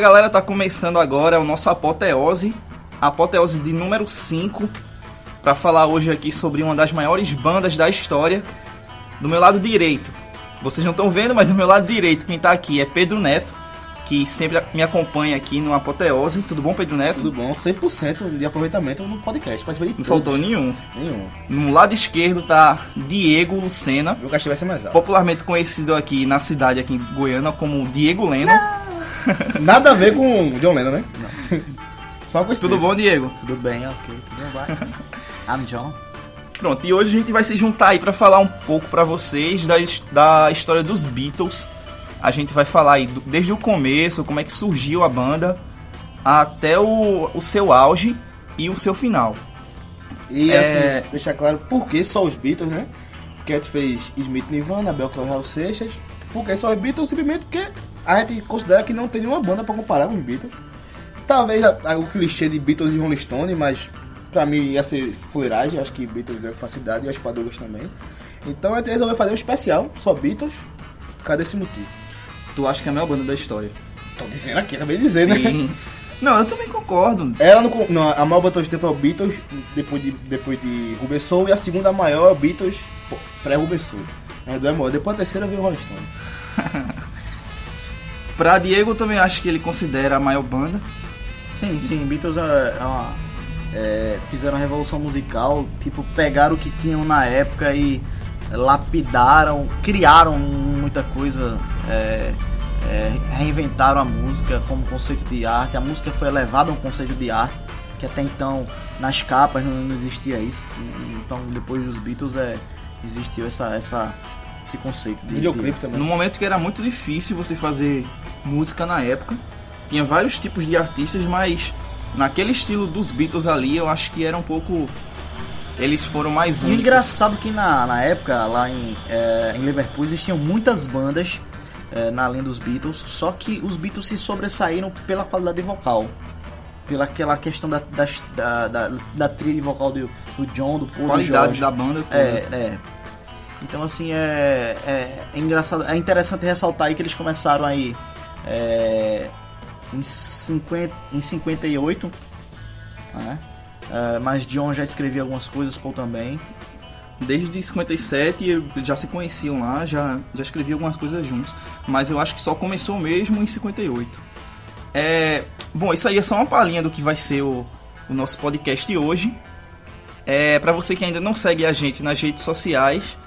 Fala galera, tá começando agora o nosso Apoteose, Apoteose de número 5, para falar hoje aqui sobre uma das maiores bandas da história. Do meu lado direito, vocês não estão vendo, mas do meu lado direito quem tá aqui é Pedro Neto, que sempre me acompanha aqui no Apoteose. Tudo bom, Pedro Neto? Tudo bom, 100% de aproveitamento no podcast. Participei de Não faltou nenhum. Nenhum. No lado esquerdo tá Diego Lucena, Meu cachê vai ser mais alto. popularmente conhecido aqui na cidade, aqui em Goiânia, como Diego Leno. Nada a ver com o John Lennon, né? Não. Só coisa. Tudo bom, Diego? Tudo bem, ok, tudo bem. I'm John. Pronto, e hoje a gente vai se juntar aí pra falar um pouco pra vocês da, da história dos Beatles. A gente vai falar aí do- desde o começo, como é que surgiu a banda, até o, o seu auge e o seu final. E É. assim, deixar claro por que só os Beatles, né? Porque a gente fez Smith Nirvana, Belchior Raul Seixas. Por que só os Beatles? Simplesmente porque a gente considera que não tem nenhuma banda pra comparar com os Beatles. Talvez a- a- o clichê de Beatles e Rolling Stone, mas pra mim ia ser fuleiragem. Acho que Beatles deu facilidade e as Padulas também. Então a gente resolveu fazer um especial, só Beatles. Cadê esse motivo? Tu acha que é a maior banda da história? Tô dizendo aqui, acabei de dizer, né? Sim. Não, eu também concordo. Ela não, não, a maior banda de tempo é o Beatles, depois de, depois de Rubber Soul, e a segunda maior é o Beatles pô, pré-Rubber Soul. É do maior. Depois a terceira veio o Rolling Stone. Pra Diego eu também acho que ele considera a maior banda. Sim, sim, Beatles é, é uma, é, fizeram uma revolução musical, tipo, pegaram o que tinham na época e lapidaram, criaram muita coisa, é, é, reinventaram a música como conceito de arte, a música foi elevada a um conceito de arte, que até então nas capas não, não existia isso, então depois dos Beatles é, existiu essa, essa, esse conceito de, Videoclipe de, também. No momento que era muito difícil você fazer música na época, tinha vários tipos de artistas, mas naquele estilo dos Beatles ali, eu acho que era um pouco. Eles foram mais E o únicos. engraçado que na, na época, lá em, é, em Liverpool, existiam muitas bandas é, na linha dos Beatles, só que os Beatles se sobressaíram pela qualidade vocal. Pela aquela questão da, das- da, da, da trilha vocal do, do John, do Paul, do qualidade George. da banda. Tudo. É, é. Então assim é, é, é engraçado, é interessante ressaltar aí que eles começaram aí é, em, 50, em 58, né? É, mas John já escrevia algumas coisas, Paul também. Desde 57 eu- já se conheciam lá, já, já escrevi algumas coisas juntos. Mas eu acho que só começou mesmo em 58. É, bom, isso aí é só uma palhinha do que vai ser o, o nosso podcast hoje. É, para você que ainda não segue a gente nas redes sociais,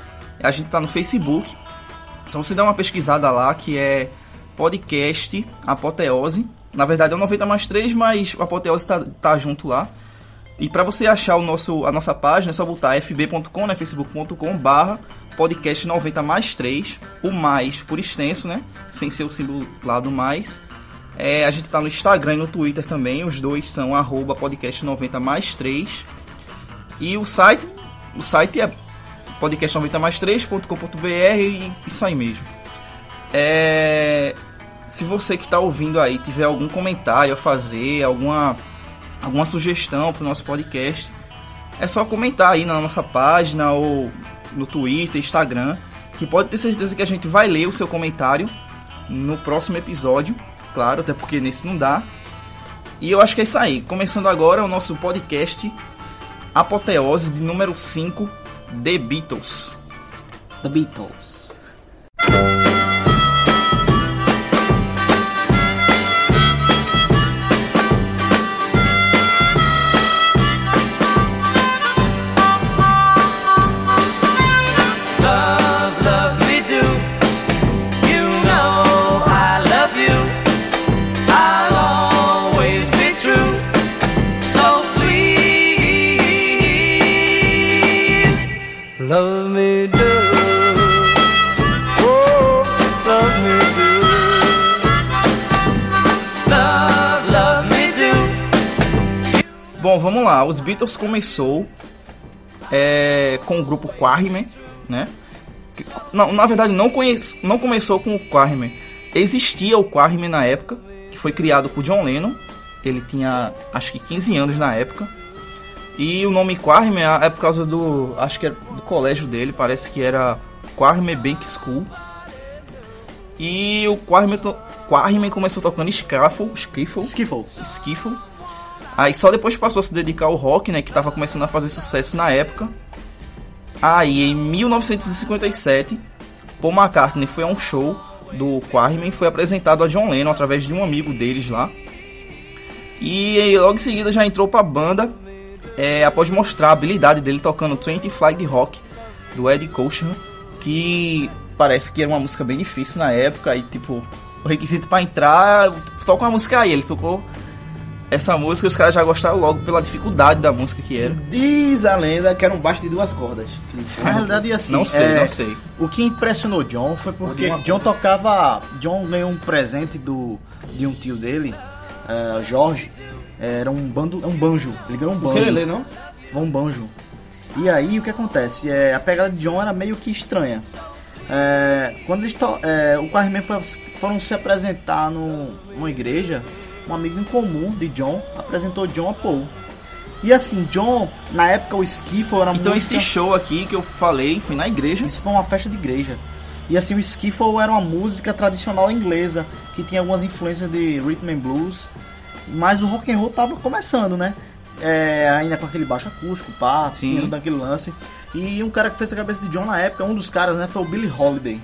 a gente tá no Facebook. Só você dar uma pesquisada lá que é podcast Apoteose. Na verdade é o 90 mais 3, mas o Apoteose tá, tá junto lá. E para você achar o nosso, a nossa página é só botar fb.com, né, facebook.com barra podcast 90 mais 3, o mais por extenso, né, sem ser o símbolo lá do mais. É, a gente tá no Instagram e no Twitter também, os dois são arroba podcast 90 mais 3. E o site, o site é podcast90 mais 3.com.br e isso aí mesmo. É, se você que está ouvindo aí tiver algum comentário a fazer, alguma, alguma sugestão para o nosso podcast, é só comentar aí na nossa página ou no Twitter, Instagram, que pode ter certeza que a gente vai ler o seu comentário no próximo episódio, claro, até porque nesse não dá. E eu acho que é isso aí. Começando agora o nosso podcast Apoteose de número 5, The Beatles. The Beatles. Os Beatles começou é, com o grupo Quarrymen, né? Não, na verdade não, conhece, não começou com o Quarrymen. Existia o Quarrymen na época, que foi criado por John Lennon. Ele tinha acho que 15 anos na época. E o nome Quarrymen é por causa do, acho que era do colégio dele, parece que era Quarrymen Bank School. E o Quarrymen começou tocando Skiffle, Skiffle, Skiffle. Skiffle. Aí só depois passou a se dedicar ao rock, né, que tava começando a fazer sucesso na época. Aí em 1957, Paul McCartney foi a um show do Quarrymen foi apresentado a John Lennon através de um amigo deles lá. E logo em seguida já entrou pra banda é, após mostrar a habilidade dele tocando 20 Flag Rock do Eddie Cochran, que parece que era uma música bem difícil na época e tipo, o requisito pra entrar, toca uma música aí, ele tocou essa música os caras já gostaram logo pela dificuldade da música que era. Diz a lenda que era um baixo de duas cordas. Na realidade, assim, Não sei, é, não sei. O que impressionou John foi porque John tocava. John ganhou um presente do, de um tio dele, eh, Jorge. Era um, bando, um banjo. Ele ganhou um banjo. Você lê, não? um banjo. E aí o que acontece? É, a pegada de John era meio que estranha. É, quando eles to- é, o Quarrymen foi, foram se apresentar no, numa igreja, um amigo em comum de John apresentou John a Paul. E assim, John, na época o Skiffle era Então música... esse show aqui que eu falei foi na igreja. Isso foi uma festa de igreja. E assim, o skiffle era uma música tradicional inglesa, que tinha algumas influências de rhythm and blues, mas o rock and roll tava começando, né? É, ainda com aquele baixo acústico, pá, Sim. tinha todo aquele lance. E um cara que fez a cabeça de John na época, um dos caras, né, foi o Billy Holiday,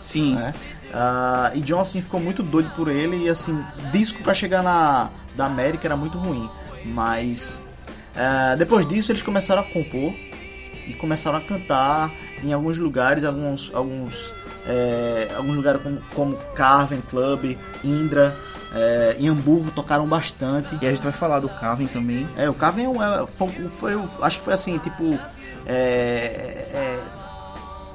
Sim. né? Ah, e John, assim, ficou muito doido por ele e, assim, disco pra chegar na da América era muito ruim. Mas, ah, depois disso, eles começaram a compor e começaram a cantar em alguns lugares, alguns alguns é, alguns lugares como, como Carven Club, Indra, é, em Hamburgo tocaram bastante. E a gente vai falar do Carven também. É, o Carven é, é, foi, foi acho que foi assim, tipo é,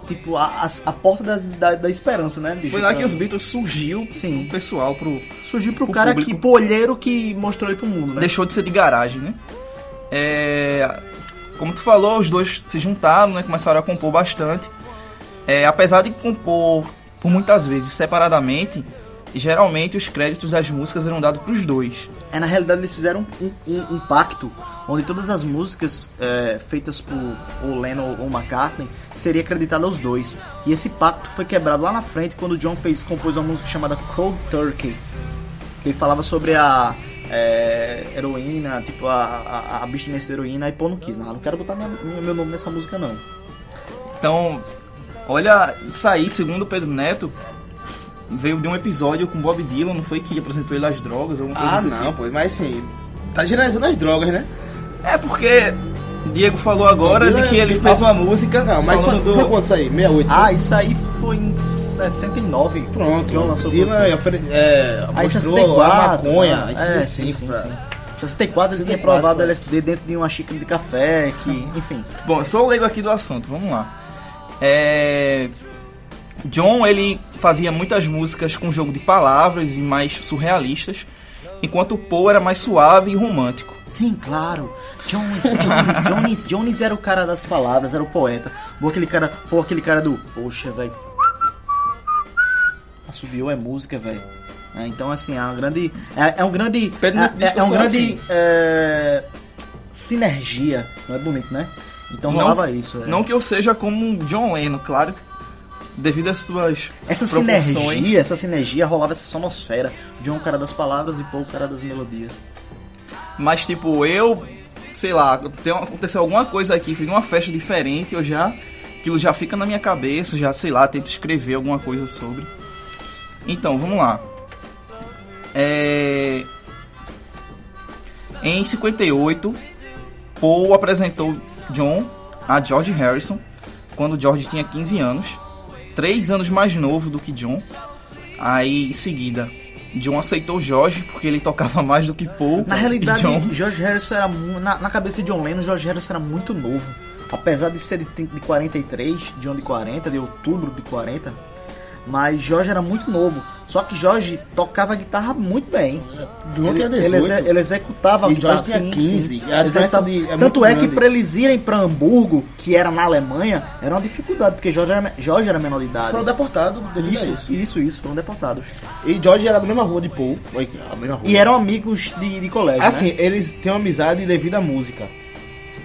tipo a, a, porta das- da, da esperança, né? bicho? Foi lá que Então, os Beatles surgiu Sim. o pessoal pro surgiu pro pro cara público. que pro olheiro que mostrou ele pro mundo, né? deixou de ser de garagem, né? É, como tu falou, os dois se juntaram, né? Começaram a compor bastante. É, apesar de compor por muitas vezes separadamente, geralmente os créditos das músicas eram dados pros dois. É, na realidade eles fizeram um, um- um pacto onde todas as músicas é, feitas por ou Lennon ou McCartney seria acreditada aos dois. E esse pacto foi quebrado lá na frente quando o John fez compôs uma música chamada Cold Turkey, que ele falava sobre a é, heroína, tipo a, a, a abstinência da heroína, e pô, não quis, não, não quero botar minha- meu nome nessa música não. Então, olha, isso aí, segundo o Pedro Neto, veio de um episódio com Bob Dylan, não foi que apresentou ele às drogas? Alguma coisa Ah, não, tipo. pô, mas assim, tá generalizando as drogas, né? É porque Diego falou agora Dylan de que é- ele fez uma música. Não, mas foi, do- foi quanto isso aí? 68? Ah, isso aí foi em 69. Pronto, John lançou Dylan ofere- é, Aí mostrou 64, a maconha, né? isso é, sim, sim, pra- sim. 64 ele tinha 64, provado pô. LSD dentro de uma xícara de café, que, enfim. Bom, sou o leigo aqui do assunto, vamos lá. É... John, ele fazia muitas músicas com jogo de palavras e mais surrealistas, enquanto o Paul era mais suave e romântico. Sim, claro. Jones, Jones, Jones, Jones era o cara das palavras, era o poeta. Pô, aquele cara, pô, aquele cara do, poxa, velho. Assobiou é música, velho. É, então, assim, é uma grande. É, é um grande. Pedro É, é, é um grande. assim. é, sinergia. Isso não é bonito, né? Então rolava isso. é. Não que eu seja como um John Lennon, claro, devido às suas Essa sinergia, essa sinergia rolava essa sonosfera. John é o cara das palavras e Paul o cara das melodias. Mas, tipo, eu, sei lá, tem, aconteceu alguma coisa aqui, fiz uma festa diferente, eu já aquilo já fica na minha cabeça, já sei lá, tento escrever alguma coisa sobre. Então, vamos lá. É... Em 58, Paul apresentou John a George Harrison quando George tinha 15 anos, 3 anos mais novo do que John. Aí, em seguida, John aceitou George porque ele tocava mais do que Paul. Na realidade, John George Harrison era na, na cabeça de John Lennon, George Harrison era muito novo. Apesar de ser de, de 43, John de 40, de outubro de 40, mas George era muito novo. Só que George tocava guitarra muito bem. Ele, tinha ele, 18. exe- ele executava E guitarra George tinha sim, 15. sim. A diferença de- é Tanto é que para eles irem para Hamburgo, que era na Alemanha, era uma dificuldade, porque George era, George era menor de idade. Foram deportados Isso, isso. isso, isso, foram deportados. E George era da mesma rua de Paul. A mesma rua. E eram amigos de, de colégio. Assim, né? eles têm uma amizade devido à música.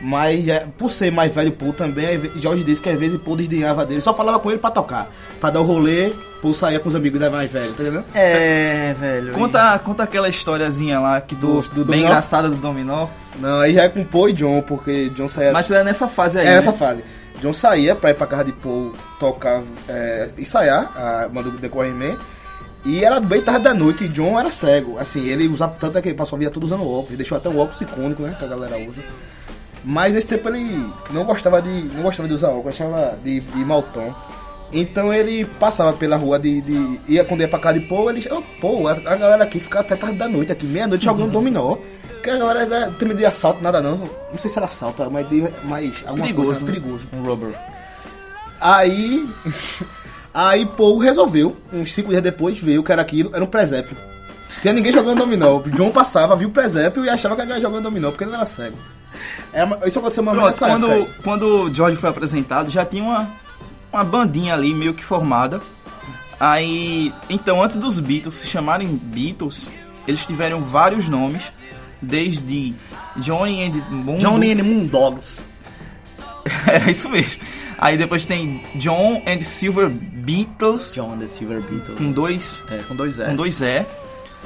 Mas é, por ser mais velho Paul também, George disse que às vezes Paul desdenhava dele, só falava com ele pra tocar. Pra dar o rolê, Paul saía com os amigos da mais velho, tá entendendo? É, velho. Conta, conta aquela historiazinha lá que tu, Do- do bem dominó? engraçada do dominó. Não, aí já é com Paul e John, porque John saía. Mas é nessa fase aí. é né? essa fase. John saía pra ir pra casa de Paul tocar, é, ensaiar a banda do The Quarry Man. E era bem tarde da noite e John era cego. Assim, ele usava tanto é que ele passou a vida toda usando óculos. Ele deixou até um óculos icônico, né? Que a galera usa. Mas nesse tempo ele não gostava de. não gostava de usar óculos, achava de, de mau tom. Então ele passava pela rua de. de ia quando ia pra casa de Paul, ele. Oh, pô, a, a galera aqui fica até tarde da noite, aqui, meia-noite jogando dominó. Que a galera tem medo de assalto, nada não. Não sei se era assalto, mas, de, mas alguma Perigoso, coisa né? perigoso. Um rubber. Aí. Aí Paul resolveu, uns cinco dias depois, veio que era aquilo, era um presépio. Tinha ninguém jogando dominó. O John passava, viu o presépio e achava que alguém jogando dominó, porque ele não era cego. Era uma- isso aconteceu uma vez Pronto, quando, época. quando o George foi apresentado, já tinha uma, uma bandinha ali meio que formada. Aí, então, antes dos Beatles se chamarem Beatles, eles tiveram vários nomes, desde Johnny and Moon. Johnny and Moondogs. Era isso mesmo. Aí depois tem John and Silver Beatles, John and the Silver Beatles. com dois, É, com dois S. com dois E.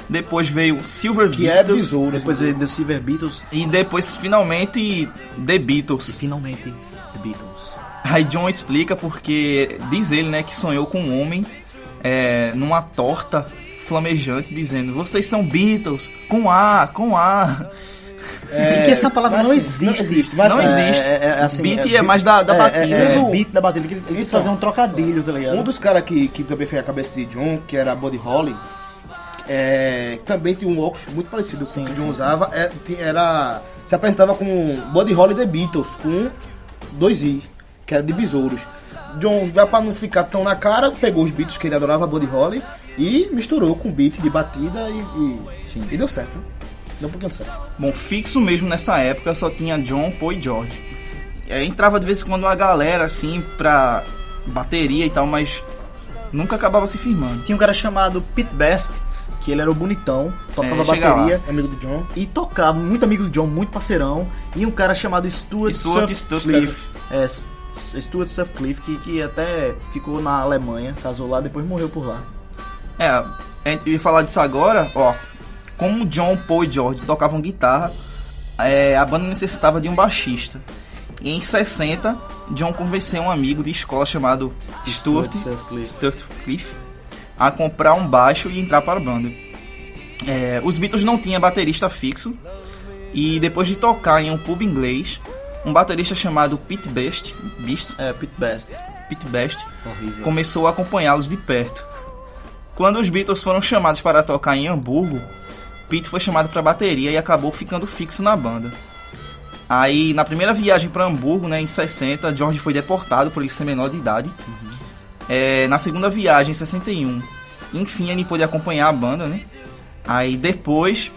Depois veio Silver Que é Beatles. besouro. Depois veio The Silver Beatles e depois, finalmente, The e Beatles. finalmente The Beatles. Aí John explica porque diz ele, né, que sonhou com um homem é, numa torta flamejante dizendo: "Vocês são Beatles com A, com A". É, e que essa palavra mas não assim, existe. Não existe, mas Não assim, existe. É, é, é assim, Beat é, é mais da, da é, batida. É, é, né? beat da batida. Ele quis Então, fazer um trocadilho, tá ligado? Um dos caras que, que também fez a cabeça de John, que era Buddy Holly, é, também tinha um óculos muito parecido com o que John usava. é, era, se apresentava com Buddy Holly The Beatles, com dois I, que era de besouros. John, já pra não ficar tão na cara, pegou os beats que ele adorava, Buddy Holly, e misturou com beat de batida e, e, e deu certo. né? Deu um pouquinho certo. Bom, fixo mesmo nessa época só tinha John, Paul e George. É, entrava de vez em quando uma galera assim pra bateria e tal, mas nunca acabava se firmando. Tinha um cara chamado Pete Best, que ele era o bonitão, tocava É, bateria Amigo do John. e tocava, muito amigo do John, muito parceirão. E um cara chamado Stuart, Stuart Sutcliffe. É, Stuart Sutcliffe, que, que até ficou na Alemanha, casou lá, depois morreu por lá. É, a gente ia falar disso agora, ó. Como John, Paul e George tocavam guitarra, é, a banda necessitava de um baixista. E em 60, John convenceu um amigo de escola chamado Stuart, Stuart Sutcliffe. A comprar um baixo e entrar para a banda. É, os Beatles não tinham baterista fixo e depois de tocar em um pub inglês, um baterista chamado Pete Best, Beast, É, Pete Best. Pete Best Horrível. começou a acompanhá-los de perto. Quando os Beatles foram chamados para tocar em Hamburgo, Pete foi chamado para bateria e acabou ficando fixo na banda. Aí, na primeira viagem para Hamburgo, né, em 60, George foi deportado por ele ser menor de idade. É, na segunda viagem, em 61, enfim, ele pôde acompanhar a banda, né? Aí depois,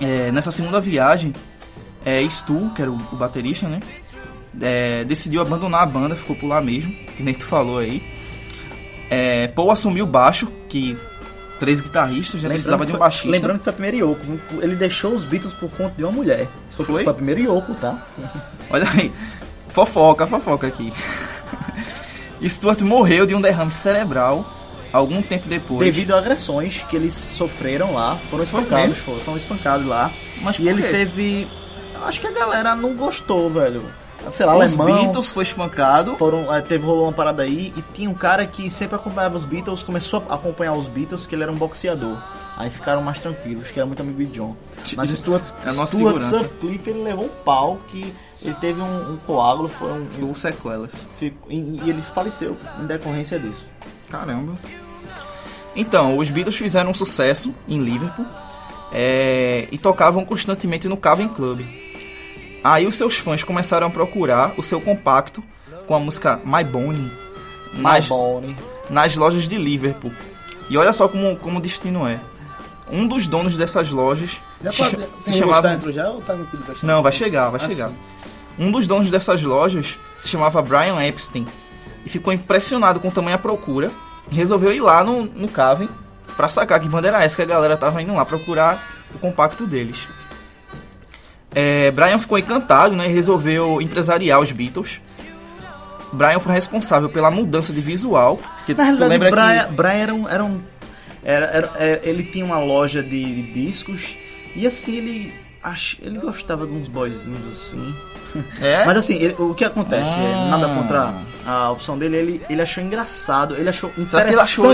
é, nessa segunda viagem, é, Stu, que era o, o baterista, né? é, decidiu abandonar a banda, ficou por lá mesmo, que nem tu falou aí. É, Paul assumiu o baixo, que três guitarristas já precisava de um foi- baixista. lembrando que foi a primeira Yoko. Ele deixou os Beatles por conta de uma mulher. Foi, Foi? foi a primeira Yoko, tá? Olha aí, fofoca, fofoca aqui. Stuart morreu de um derrame cerebral algum tempo depois. Devido a agressões que eles sofreram lá, foram espancados, foram, foram espancados lá. Mas e ele quê? teve. Acho que a galera não gostou, velho. sei lá, Os alemão. Beatles foi espancado. Foram, é, teve rolou uma parada aí e tinha um cara que sempre acompanhava os Beatles, começou a acompanhar os Beatles, que ele era um boxeador. Aí ficaram mais tranquilos, que era muito amigo de John. Mas Stuart, É Stuart. Sutcliffe, ele levou um pau que ele teve um, um coágulo, foi um, Ficou sequelas. ficou- e, e ele faleceu em decorrência disso. Caramba. Então, os Beatles fizeram um sucesso em Liverpool é, e tocavam constantemente no Cavern Club. Aí os seus fãs começaram a procurar o seu compacto com a música My Bonnie nas, Bonnie. nas lojas de Liverpool. E olha só como, como o destino é. Um dos donos dessas lojas Já se, pode, se chamava... dentro já ou tá no Não, vai chegar, vai Ah, chegar. sim. Um dos donos dessas lojas se chamava Brian Epstein e ficou impressionado com tamanha procura e resolveu ir lá no, no Cavern pra sacar que bandeira é essa que a galera tava indo lá procurar o compacto deles. É, Brian ficou encantado né, e resolveu empresariar os Beatles. Brian foi responsável pela mudança de visual. Que Na realidade, lembra Brian, que Brian era um. Era um era, era- é, ele tinha uma loja de, de discos e assim ele. ach- ele gostava de uns boyzinhos assim. É? Mas assim, ele- o que acontece? Ah. Nada contra a opção dele, ele, ele achou engraçado, ele achou que ele achou?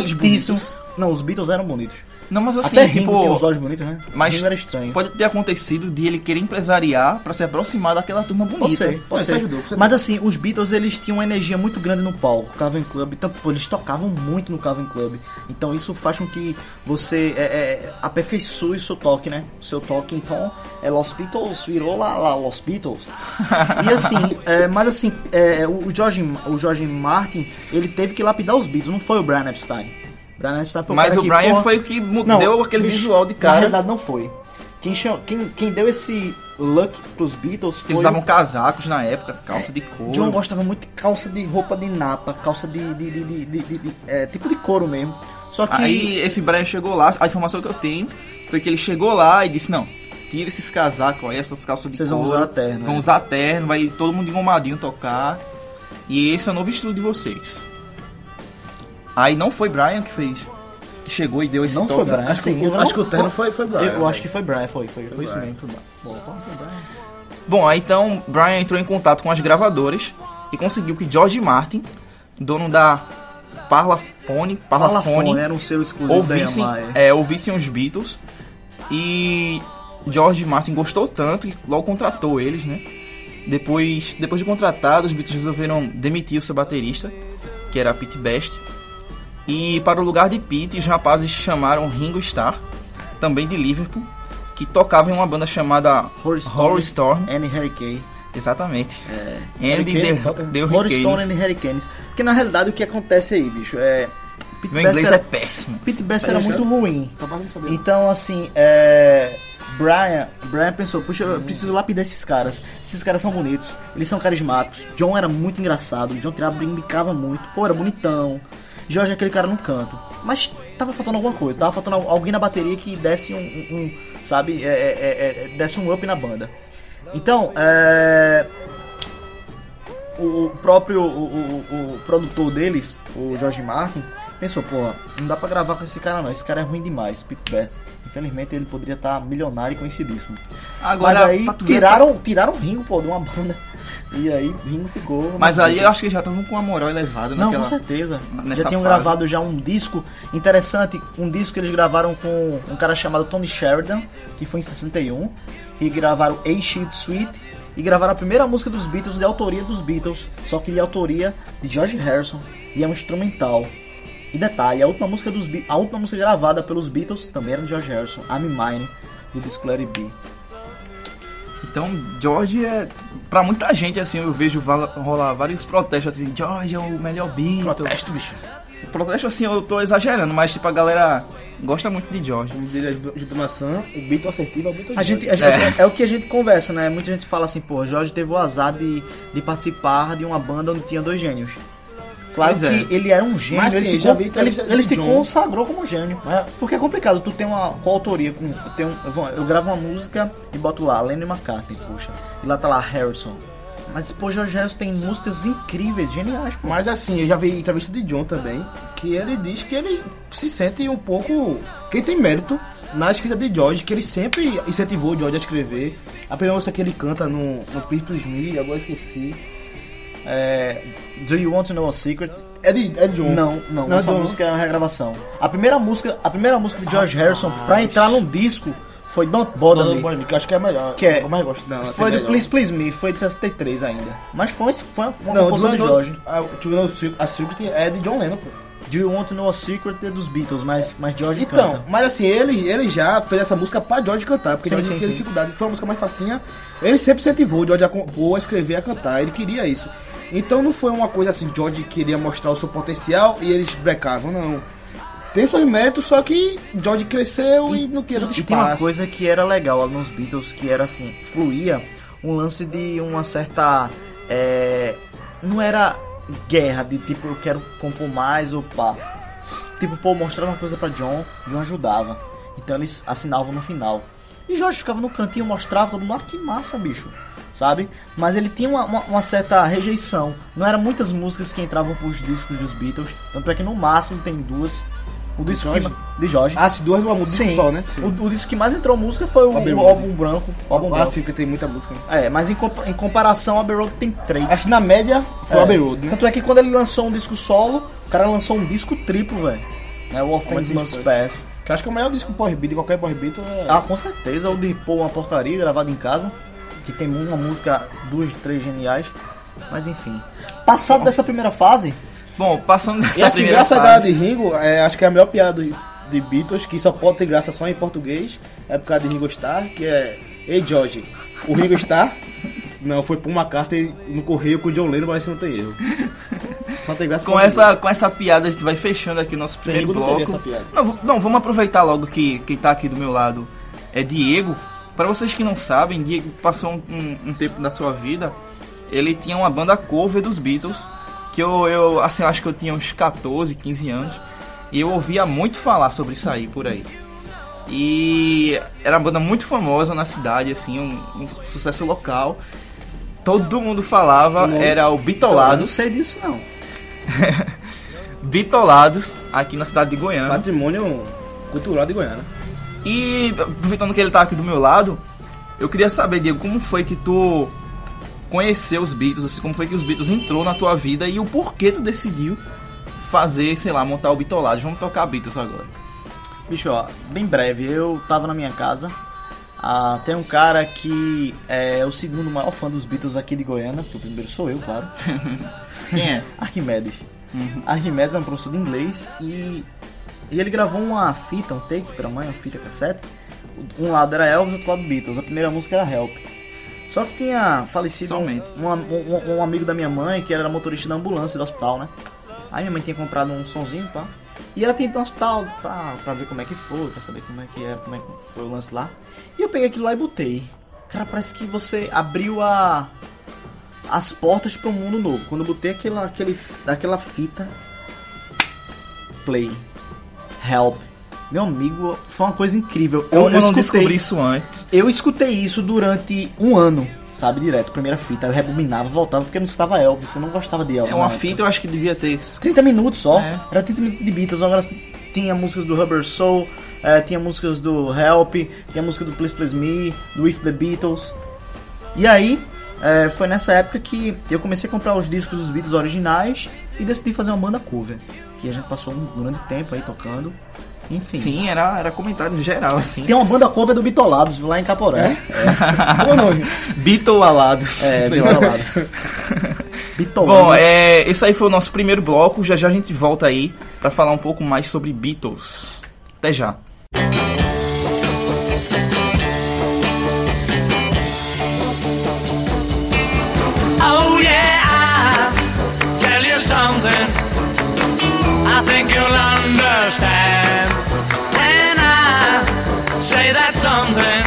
Não, os Beatles eram bonitos. Não, mas assim, Até tipo. Tem os olhos bonitos, né? Mas era estranho. pode ter acontecido de ele querer empresariar pra se aproximar daquela turma bonita. Pode ser, pode Isso ser. ajudou. Mas assim, os Beatles eles tinham uma energia muito grande no palco, Cavern Club, então pô, eles tocavam muito no Cavern Club. Então isso faz com que você é, é, aperfeiçoe o seu toque, né? O seu toque, então, é Los Beatles virou lá, lá Los Beatles. e assim, é, mas assim, é, o, George, o George Martin, ele teve que lapidar os Beatles, não foi o Brian Epstein. Brian Epstein foi o Mas o que, Brian porra, foi o que não, deu aquele bicho, visual de Na cara. realidade não foi. Quem, cham- quem, quem deu esse look pros Beatles foi Eles usavam casacos na época, calça de couro. John gostava muito de calça de roupa de napa, calça de, de, de, de- é, tipo de couro mesmo. Só que Aí esse Brian chegou lá, a informação que eu tenho foi que ele chegou lá e disse, não, tira esses casacos aí, essas calças de Vocês vão couro. usar terno, Vão né? usar terno, vai todo mundo engomadinho tocar. E esse é o novo estilo de vocês. Aí não foi Brian que fez, que chegou e deu esse Não toque. foi Brian. Acho que, Assim, o- eu acho que o terno foi, foi Brian. eu acho que foi Brian, foi, foi, foi, isso Brian. mesmo, foi Brian. Boa, foi Brian. Bom, aí então Brian entrou em contato com as gravadoras e conseguiu que George Martin, dono da Parlafone, Parlafone, Parlafone era um selo exclusivo da ouvissem, Yamaha. é, ouvissem os Beatles e George Martin gostou tanto que logo contratou eles, né? Depois, depois de contratado, os Beatles resolveram demitir o seu baterista, que era Pete Best. E para o lugar de Pete, os rapazes chamaram Ringo Starr, também de Liverpool, que tocava em uma banda chamada Horror Horror Storm. Storm. Annie Harry Kay. Exatamente. É. Andy Hurricane, The. The Horror Storm and Hurricanes. Porque na realidade o que acontece aí, bicho, é. Pete Meu Best inglês era, é péssimo. Pete Best era muito ruim. Então, assim, é. Brian, Brian pensou, puxa, eu preciso lapidar esses caras. Esses caras são bonitos, eles são carismáticos. John era muito engraçado, John tirava, brincava muito, pô, era bonitão. Jorge é aquele cara no canto. Mas tava faltando alguma coisa, tava faltando al- alguém na bateria que desse um, um- um, sabe, é, é, é, é, desse um up na banda. Então, é, o próprio o, o- o produtor deles, o George Martin, pensou, pô, não dá pra gravar com esse cara não, esse cara é ruim demais, Pete Best. Infelizmente ele poderia estar milionário e conhecidíssimo. Agora, Mas aí tu ver tiraram, tiraram o Ringo, pô, de uma banda. E aí o Ringo ficou. Mas aí eu acho que já estavam com a moral elevada Não, naquela... com certeza. já tinham fase. gravado já um disco interessante, um disco que eles gravaram com um cara chamado Tony Sheridan, que foi em 61, e gravaram A Sheet Suite, e gravaram a primeira música dos Beatles de autoria dos Beatles, só que de autoria de George Harrison, e é um instrumental. E detalhe, a última música dos a última música gravada pelos Beatles também era de George Harrison, I'm Mine, do disco It Be. Então, George é... Pra muita gente, assim, eu vejo rolar vários protestos, assim, George é o melhor Beatle. Protesto, bicho. Protesto, assim, eu tô exagerando, mas, tipo, a galera gosta muito de George. Como diria Gilberto Maçã, o Beatle assertivo é o Beatle A gente, a George. gente- é. o que a gente conversa, né? Muita gente fala assim, pô, Jorge teve o azar de, de participar de uma banda onde tinha dois gênios. Claro Pois é. que ele era um gênio, Mas, ele, sim, se, vi ele, ele se consagrou como gênio. Porque é complicado, tu tem uma coautoria com. Tem um, eu gravo uma música e boto lá, Lennon e McCartney, puxa. E lá tá lá Harrison. Mas, pô, George Harrison tem músicas incríveis, geniais, pô. Mas assim, eu já vi entrevista de John também, que ele diz que ele se sente um pouco. Quem tem mérito na escrita de George, que ele sempre incentivou o George a escrever. A primeira música que ele canta no, no Please Me, agora eu esqueci. É, Do You Want to Know a Secret? É de, é de John. Não, não, Não é essa John. música é uma regravação. A primeira música, a primeira música de George Harrison pra entrar num disco foi Don't Bother Não, Me. não, que eu acho que é a melhor. Que é- Eu mais gosto. Não, Foi tem do melhor. Please Please Me, foi de 63 ainda. Mas foi, foi uma Não, composição de George. A, To Know Secret- a Secret é de John Lennon, pô. Do You Want to Know a Secret é dos Beatles, mas, mas George Então, canta. mas assim, ele, ele já fez essa música pra George cantar, porque Sim, George sim, tinha sim. dificuldade, foi uma música mais facinha. Ele sempre incentivou o George a compor, a escrever, a cantar, ele queria isso. Então não foi uma coisa assim, George queria mostrar o seu potencial e eles brecavam, não. Tem seus méritos, só que George cresceu e, não tinha tanto E tem uma espaço. coisa que era legal nos Beatles, que era assim, fluía um lance de uma certa. é, não era guerra, de tipo, eu quero compor mais ou pá. Tipo, pô, mostrava uma coisa pra John, John ajudava. Então eles assinavam no final. E Jorge ficava no cantinho, mostrava todo mundo, ah, que massa, bicho. Sabe? Mas ele tinha uma, uma- uma certa rejeição. Não eram muitas músicas que entravam pros discos dos Beatles. Tanto é que no máximo tem duas. O disco Jorge? que de Jorge. Ah, se duas numa música Sim. só, né? O, o disco que mais entrou música foi o, o Road. álbum branco. O álbum Ah, branco. sim, porque tem muita música. É, mas em, compa- em comparação, a Abbey Road tem três. Acho que na média foi É. o Abbey Road, né? Tanto é que quando ele lançou um disco solo, o cara lançou um disco triplo, velho. É o Things Must Pass. Que eu acho que é o maior disco pós-beat de qualquer pós-beat é... Ah, com certeza. O de Pô, uma porcaria gravado em casa. Que tem uma música, duas, três geniais. Mas enfim. Passado dessa primeira fase, Bom, passando dessa E assim, primeira graça fase, da de Ringo, é, acho que é a maior piada de, Beatles, que só pode ter graça só em português, é por causa de Ringo Starr, que é Ei George, o Ringo Starr, não, foi por uma carta no correio com o John Lennon, mas não tem erro. Só tem graça com essa, com essa piada a gente vai fechando aqui o nosso primeiro teria bloco. Não, não, vamos aproveitar logo que quem tá aqui do meu lado é Diego. Para vocês que não sabem, Diego passou um, um- um tempo da sua vida, ele tinha uma banda cover dos Beatles, que eu, eu assim, acho que eu tinha uns 14, 15 anos, e eu ouvia muito falar sobre isso aí por aí. E era uma banda muito famosa na cidade, assim, um, um sucesso local. Todo mundo falava, Não. era o eu não Bitolados. sei disso não. Bitolados, aqui na cidade de Goiânia. Patrimônio cultural de Goiânia. E aproveitando que ele tá aqui do meu lado, eu queria saber, Diego, como foi que tu conheceu os Beatles, assim, como foi que os Beatles entrou na tua vida e o porquê tu decidiu fazer, sei lá, montar o Bitolados. Vamos tocar Beatles agora. Bicho, ó, bem breve, eu tava na minha casa. Ah, tem um cara que é o segundo maior fã dos Beatles aqui de Goiânia, porque o primeiro sou eu, claro. Quem é? Arquimedes. Arquimedes é um professor de inglês e, e ele gravou uma fita, um take pra mãe, uma fita cassete. Um lado era Elvis, outro lado Beatles. A primeira música era Help. Só que tinha falecido um, Somente. um, um- um amigo da minha mãe que era motorista da ambulância do hospital, né? Aí minha mãe tinha comprado um sonzinho, pá. E ela tinha ido no hospital pra, pra ver como é que foi, pra saber como é que era, como é que foi o lance lá. E eu peguei aquilo lá e botei. Cara, parece que você abriu a as portas para um mundo novo. Quando eu botei aquela, aquele, daquela fita, play, help, meu amigo, foi uma coisa incrível. Eu, não escutei, descobri isso antes. eu escutei isso durante um ano, sabe, direto, primeira fita. Eu rebobinava, voltava, porque eu não escutava Elvis, eu não gostava de Elvis. É uma fita, eu acho que devia ter. 30 minutos só. É. Era 30 minutos de Beatles. Agora tinha músicas do Rubber Soul, eh, tinha músicas do Help, tinha música do Please Please Me, do With the Beatles. E aí, eh, foi nessa época que eu comecei a comprar os discos dos Beatles originais e decidi fazer uma banda cover. Que a gente passou um grande tempo aí tocando. Enfim. Sim, era, era comentário geral, assim. Tem uma banda cover do Bitolados lá em Caporé. Qual o nome? Bitolados. É. Bitolados. Bom, é, esse aí foi o nosso primeiro bloco. Já já a gente volta aí pra falar um pouco mais sobre Beatles. Até já. Understand when I say that something.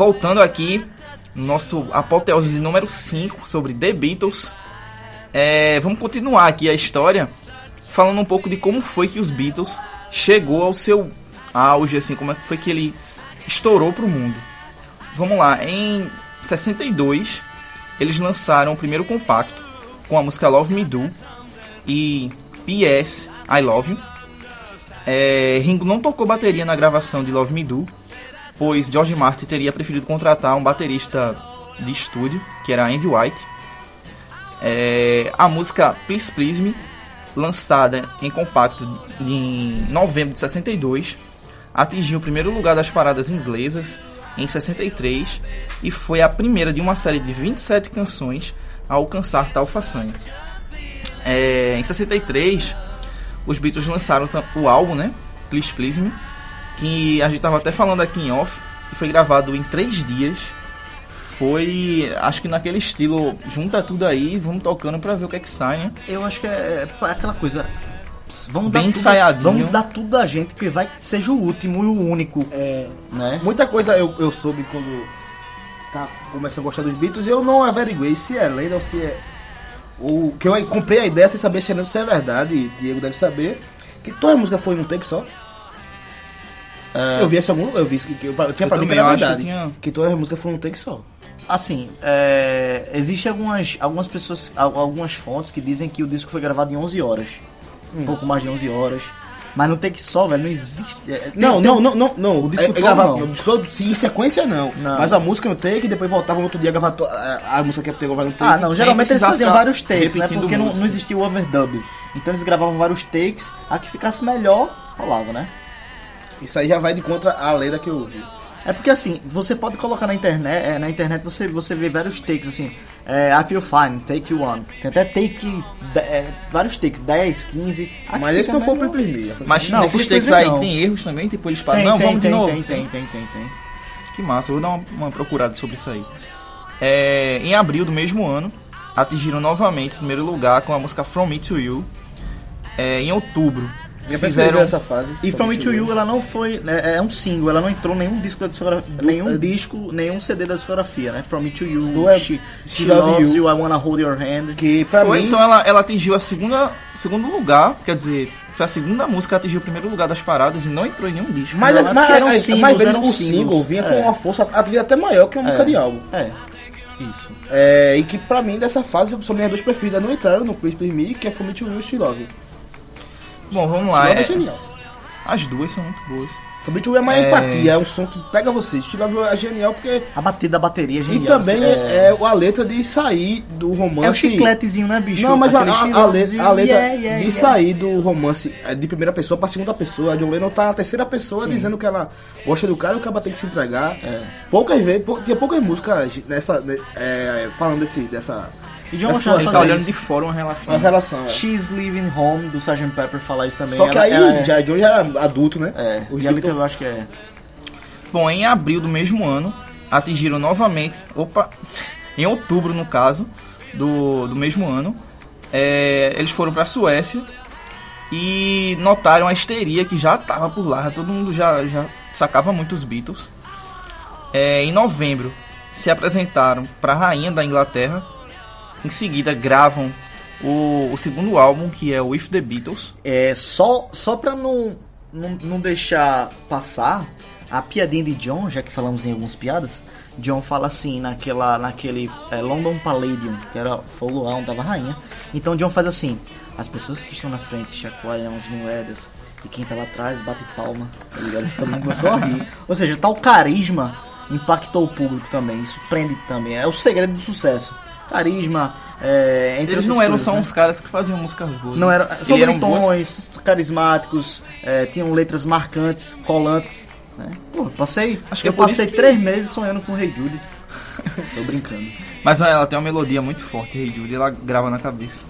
Voltando aqui, nosso apoteose número 5 sobre The Beatles. É, vamos continuar aqui a história falando um pouco de como foi que os Beatles chegou ao seu auge, assim, como é foi que ele estourou pro mundo. Vamos lá, em 62 eles lançaram o primeiro compacto com a música Love Me Do e PS I Love You. É, Ringo não tocou bateria na gravação de Love Me Do, pois George Martin teria preferido contratar um baterista de estúdio, que era Andy White. É, a música Please Please Me, lançada em compacto em novembro de 62, atingiu o primeiro lugar das paradas inglesas em 63 e foi a primeira de uma série de 27 canções a alcançar tal façanha. É, em 63, os Beatles lançaram o álbum, né? Please Please Me, que a gente tava até falando aqui em off, que foi gravado em três dias. Foi, acho que naquele estilo, junta tudo aí, vamos tocando pra ver o que é que sai, né? Eu acho que é, é aquela coisa. Vamos Bem dar tudo, ensaiadinho. Vamos dar tudo da gente, porque vai que seja o último e o único. É, Né? muita coisa eu, eu soube quando tá começando a gostar dos Beatles e eu não averiguei se é lenda ou se é. O que eu comprei a ideia sem saber se é, se é verdade, e Diego deve saber, que toda a música foi num take só. Eu vi esse algum eu vi isso que, que eu, tinha Eu pra mim que era acho que verdade. tinha- Que toda a música foi num take só. Assim, é, existe algumas, algumas pessoas, al- algumas fontes que dizem que o disco foi gravado em 11 horas. Um pouco mais de 11 horas. Mas não tem que só, velho, não existe. é, tem- Não, tem não, um- não, não, não. O disco é, todo é gravado, não. o disco todo, se em sequência não. Não. Mas a música no take, depois voltava no outro dia gravar a, a música que pegou vai no take. Ah, não, geralmente eles faziam vários takes, né? Porque não, não existia o overdub. Então eles gravavam vários takes, a que ficasse melhor, rolava, né? Isso aí já vai de contra a lenda que eu ouvi. É porque assim, você pode colocar na internet, é, na internet você, você vê vários takes, assim, é, I feel fine, take one. Tem até take, é, vários takes, 10, 15. a que Mas esse fica não foi o primeiro. Mas Não, nesses takes aí não. tem erros também, tipo, eles param, Tem, não, tem, vamos tem, de novo. tem, tem, tem, tem, tem. Que massa, vou dar uma, uma procurada sobre isso aí. É, em abril do mesmo ano, atingiram novamente o primeiro lugar com a música From Me to You. É, em outubro, Minha fizeram dessa fase. E From Me to You, ela não foi. É, é um single, ela não entrou em nenhum disco da discografia. Nenhum disco, nenhum CD da discografia, né? From Me to You, Do é- She, She She Love Loves You. You, I Wanna Hold Your Hand. Que pra Foi, mim. então ela, ela atingiu a segunda segundo lugar, quer dizer, foi a segunda música que atingiu o primeiro lugar das paradas e não entrou em nenhum disco. Mas, Não, mas, é eram mas, singles, mas eram o singles. single vinha com É. uma força até maior que uma música de álbum. É, isso. É, e que pra mim, dessa fase, são minhas duas preferidas. Não entraram no Please Please Me, que é From Me to You e She Love. Bom, vamos lá. É é- genial. as duas são muito boas. To You é mais É. empatia, é um som que pega você. She Love é genial porque... A batida da bateria é genial. e também é, é, é a letra de sair do romance... é o chicletezinho, né, bicho? Não, mas a, a, a letra, You, a letra yeah, yeah, de yeah. sair do romance é, de primeira pessoa pra segunda pessoa, a John Lennon tá na terceira pessoa dizendo que ela gosta do cara e o cara tem que se entregar. É. Poucas vezes, pou- tinha poucas músicas nessa, né, é, falando desse, dessa E John de tá fazer olhando isso. de fora uma relação. uma relação. é. She's Living Home, do Sgt. Pepper, falar isso também. Só que Ela- aí ela é- já, John já era adulto, né? É, Os e a Beatles- eu acho que é... Bom, em abril do mesmo ano, atingiram novamente, opa, em outubro no caso, do, do mesmo ano, é, eles foram pra Suécia e notaram a histeria que já tava por lá, todo mundo já, já sacava muito os Beatles. É, em novembro, se apresentaram pra rainha da Inglaterra, em seguida gravam o, o segundo álbum, que é o With the Beatles. É, só, só pra não, não, não deixar passar, a piadinha de John, já que falamos em algumas piadas, John fala assim naquela, naquele é, London Palladium, que era, foi o lugar onde tava a rainha. Então John faz assim, as pessoas que estão na frente chacoalham as moedas, e quem tá lá atrás bate palma, tá ligado? Isso todo mundo começou a rir. Ou seja, tal carisma impactou o público também, isso prende também, é o segredo do sucesso. Carisma, é, entre Eles não eram coisas, só né? uns caras que faziam músicas boas. Não né? eram, são eram boas bonitões, carismáticos, é, tinham letras marcantes, colantes. Né? Pô, passei, Acho que eu é passei isso que- três meses sonhando com o Rei Judy. Tô brincando. Mas ela tem uma melodia muito forte, Hey Jude, ela grava na cabeça.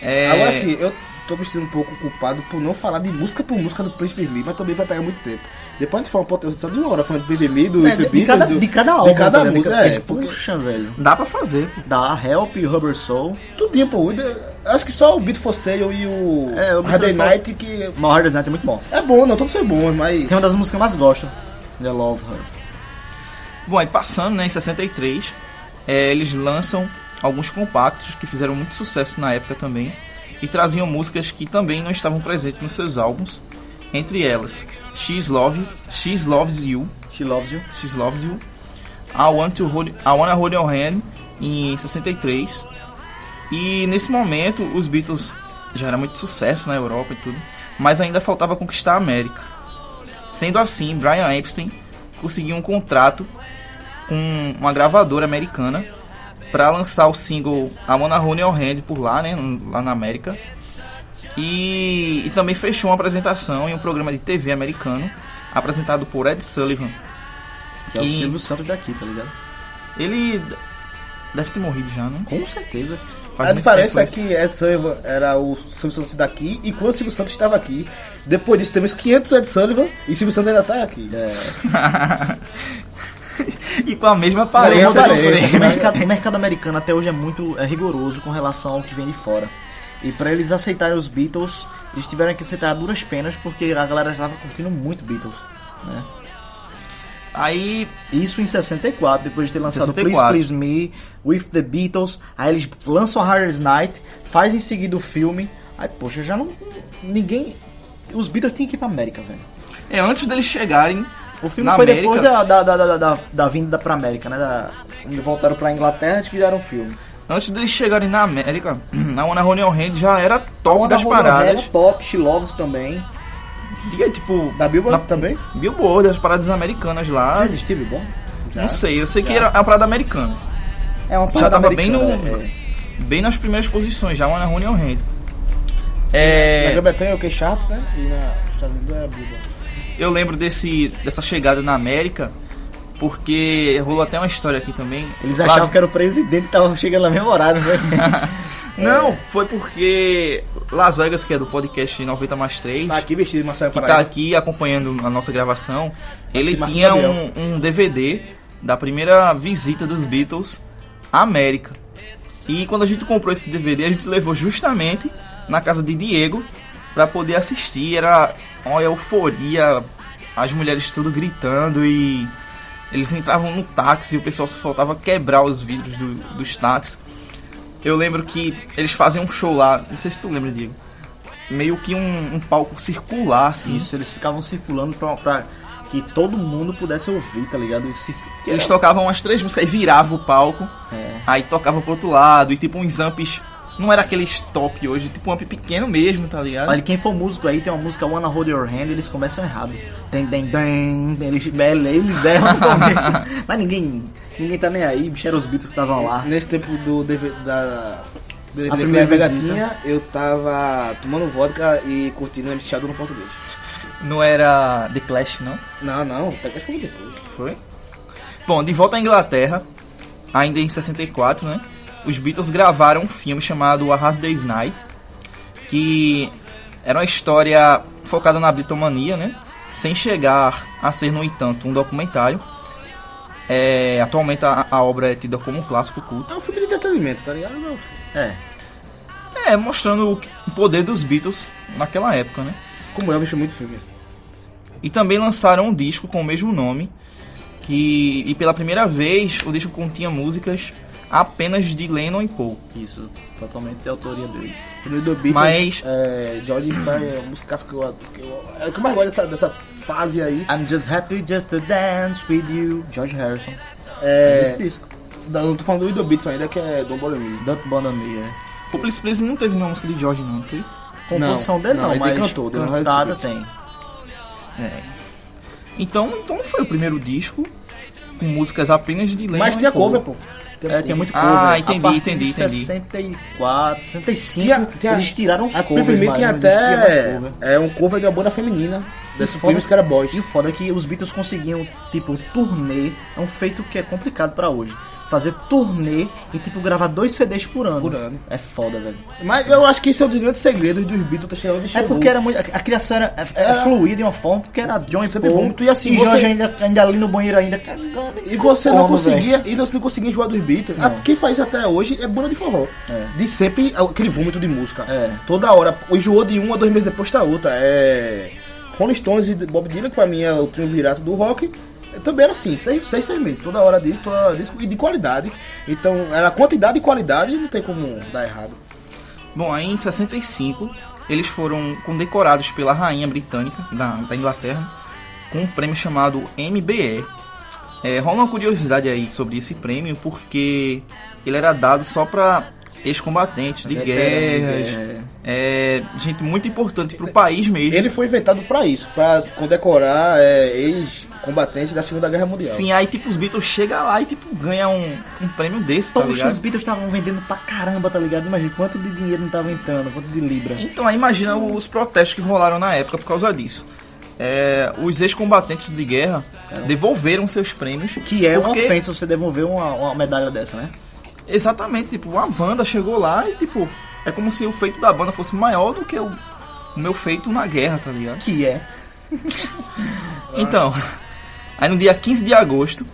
É, Agora sim, eu tô me sentindo um pouco culpado por não falar de música por música do Príncipe Me, mas também vai pegar muito tempo. Depois a gente fala um pouco só de uma hora falando do Me, do É, de, de cada, Beatles, do- de cada álbum. De cada tá música, Porque, é. Porque Puxa, velho. Dá pra fazer. Da Help Rubber Soul. tudinho, pô. Acho que só o Beat for Sale e o, É, o Hard Day Night que... My Hard Night é muito bom. É bom, não, todos são bons, mas... Tem uma das músicas que eu mais gosto. The Love Her. Bom, aí passando, né, em 63, é, eles lançam alguns compactos que fizeram muito sucesso na época também e traziam músicas que também não estavam presentes nos seus álbuns, entre elas She's Loves, She's Loves You, She Loves You. She's Loves You, I, Want to hold, I Wanna Hold Your Hand, em 63. E nesse momento os Beatles já era muito sucesso na Europa e tudo, mas ainda faltava conquistar a América. Sendo assim, Brian Epstein conseguiu um contrato com uma gravadora americana para lançar o single I Wanna Hold Your Hand por lá, né, lá na América. E, e também fechou uma apresentação em um programa de TV americano apresentado por Ed Sullivan. Que é o E- Silvio Santos daqui, tá ligado? Ele deve ter morrido já, né? Com certeza. Faz a diferença é que Ed Sullivan era o Silvio Santos daqui e quando o Silvio Santos estava aqui, depois disso temos 500 Ed Sullivan e Silvio Santos ainda tá aqui. É, e com a mesma aparência o, mercado, o mercado americano até hoje é muito é, rigoroso com relação ao que vem de fora. E para eles aceitarem os Beatles, eles tiveram que aceitar a duras penas porque a galera estava curtindo muito Beatles. Né? Aí, Isso em 64, depois de ter lançado 64. Please Please Me, With the Beatles. Aí eles lançam a Hardest Night, faz em seguida o filme. Aí, poxa, já não. Ninguém. Os Beatles tinham que ir pra América, velho. é antes deles chegarem O filme foi América, depois da, da, da, da, da, da vinda pra América, né? Da, quando voltaram pra Inglaterra e fizeram o filme. Antes deles chegarem na América, a Hold Your Hand já era top das paradas. é top, She Loves também. Diga, tipo, Da Billboard na- também? Billboard, as paradas americanas lá. Já existiu bom? Não sei, eu sei que era a parada americana. É uma Já parada tava bem no. americana, é. Bem nas primeiras posições, já Hold Your Hand. Na É, Grã-Bretanha é o que Charts, né? E na Estados Unidos é a Billboard. eu lembro desse, dessa chegada na América, porque rolou até uma história aqui também. Eles Las- achavam que era o presidente que tava chegando na mesma horário, né? Não, foi porque Las Vegas, que é do podcast 90 mais 3, Tá aqui vestido Marcelo que tá aqui acompanhando a nossa gravação, ele Marcos tinha um, um DVD da primeira visita dos Beatles à América. E quando a gente comprou esse DVD, a gente levou justamente na casa de Diego para poder assistir. Era uma euforia, as mulheres tudo gritando e eles entravam no táxi e o pessoal só faltava quebrar os vidros do- dos táxis. Eu lembro que eles faziam um show lá, não sei se tu lembra, Diego. Meio que um, um palco circular, assim. Isso, eles ficavam circulando pra, pra que todo mundo pudesse ouvir, tá ligado? Esse, que Eles tocavam as três músicas e virava o palco. É. Aí tocava pro outro lado e tipo uns amps. Não era aqueles top hoje, tipo um amp pequeno mesmo, tá ligado? Olha, quem for músico aí, tem uma música Wanna Hold Your Hand, eles começam errado. Tem, tem, tem, eles, eles erram no começo. Mas ninguém, ninguém tá nem aí, bicho, eram os Beatles que estavam lá. Nesse tempo do DVD da do DVD que primeira Vega visita. tinha, eu tava tomando vodka e curtindo MC Shadow no português. Não era The Clash, não? Não, não, até que foi depois. Foi? Bom, de volta à Inglaterra, ainda em 64, né? Os Beatles gravaram um filme chamado A Hard Day's Night, que era uma história focada na bitomania, né? Sem chegar a ser, no entanto, um documentário. É, atualmente a, a obra é tida como um clássico culto. É um filme de entretenimento, tá ligado? Não, É. É, mostrando o, o poder dos Beatles naquela época, né? como eu vejo muito filme. E também lançaram um disco com o mesmo nome, que e pela primeira vez o disco continha músicas apenas de Lennon e Paul. Isso, totalmente de autoria deles. Primeiro do Beatles, Mas- é, George foi é uma música que eu, que eu, é o que eu mais gosto dessa, dessa fase aí. I'm just happy just to dance with you, George Harrison. É, Esse disco. não, não tô falando do The Beatles ainda, que é Don't Bother Me. Don't Bother Me, é. O Please Please não teve nenhuma música de George, não, foi? Composição Não, dele não, não, ele mas cantou, cantada tem. É. Então, então foi o primeiro disco com músicas apenas de Lennon Mas e tinha Paul. cover, pô. É, tinha muito cover. Ah, A entendi, entendi, de entendi. 64, 65, Tinha, tinha, eles tiraram os a covers, mas tinha até é, um cover de uma banda feminina. Desse foda- filme que era Boys. E o foda é que os Beatles conseguiam, tipo, turnê, é um feito que é complicado pra hoje. Fazer turnê e, tipo, gravar dois CDs por ano. Por ano. É foda, velho. Mas eu acho que esse é um dos grandes segredos dos Beatles ter chegado onde É chegou. porque era muito. A criação era, é, é Era- fluida de uma forma, porque era John Sempre vômito, e assim, e você- Jorge ainda, ainda ali no banheiro ainda cagando. E você não como, conseguia, e você não conseguia enjoar dos Beatles. Não. Quem faz isso até hoje é banda de forró. É. De sempre aquele vômito de música. É. Toda hora. Enjoou de um a dois meses depois tá outra. É. Rolling Stones e Bob Dylan, que pra mim é o triunvirato do rock. Também era assim, seis, seis, seis meses, toda hora disso, toda hora disso, e de qualidade. Então, era quantidade e qualidade, não tem como dar errado. Bom, aí em 65 eles foram condecorados pela rainha britânica da, da Inglaterra com um prêmio chamado MBE. É, rola uma curiosidade aí sobre esse prêmio porque ele era dado só para ex-combatentes de de guerras, guerra. é, gente muito importante pro país mesmo. Ele foi inventado pra isso, pra condecorar é, ex-combatentes da Segunda Guerra Mundial. Sim, aí tipo os Beatles chega lá e tipo ganha um, um prêmio desse, tá Poxa, ligado? os Beatles estavam vendendo pra caramba, tá ligado? Imagina quanto de dinheiro não tava entrando, quanto de libra. Então aí imagina os protestos que rolaram na época por causa disso. É, os ex-combatentes de guerra devolveram seus prêmios. Que é uma porque- ofensa você devolver uma, uma medalha dessa, né? Exatamente, tipo, a banda chegou lá e tipo, é como se o feito da banda fosse maior do que o, o meu feito na guerra, tá ligado? Que é. Então, aí no dia 15 de agosto,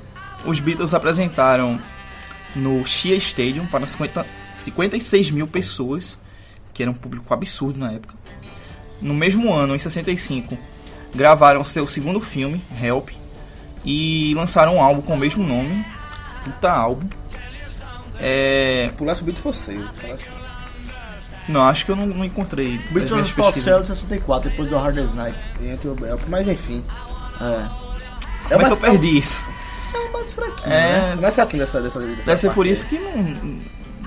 os Beatles apresentaram no Shea Stadium para 50, 56 mil pessoas, que era um público absurdo na época. No mesmo ano, em 65, gravaram seu segundo filme, Help, e lançaram um álbum com o mesmo nome, puta álbum. É, Pulasse o Beatles fosse eu. não, acho que eu não, não encontrei. Beatles for. Sale de 64, depois do Hardest Night. Entre o Belp, mas enfim. É. Como é que eu mais- perdi isso? É mais fraquinho, né? É, Mas é aqui dessa, dessa, dessa deve ser por isso que não,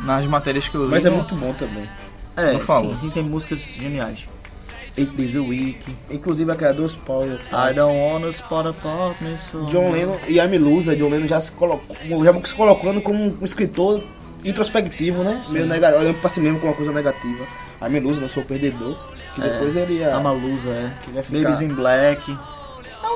nas matérias que eu li. Mas é não- muito bom também. É, Não falou. sim, sim, tem músicas geniais. Eight Days a Week, Inclusive a criadora dos Paul. I Don't Wanna Spot Apart Me So John Lennon e I'm Loser, John Lennon já se colocou, já se colocando como um escritor introspectivo, né? Meio nega, olhando pra si mesmo com uma coisa negativa. I'm Loser, não sou o perdedor. Que depois ele ia. A Malusa, é. Que vai ficar- Babies in Black.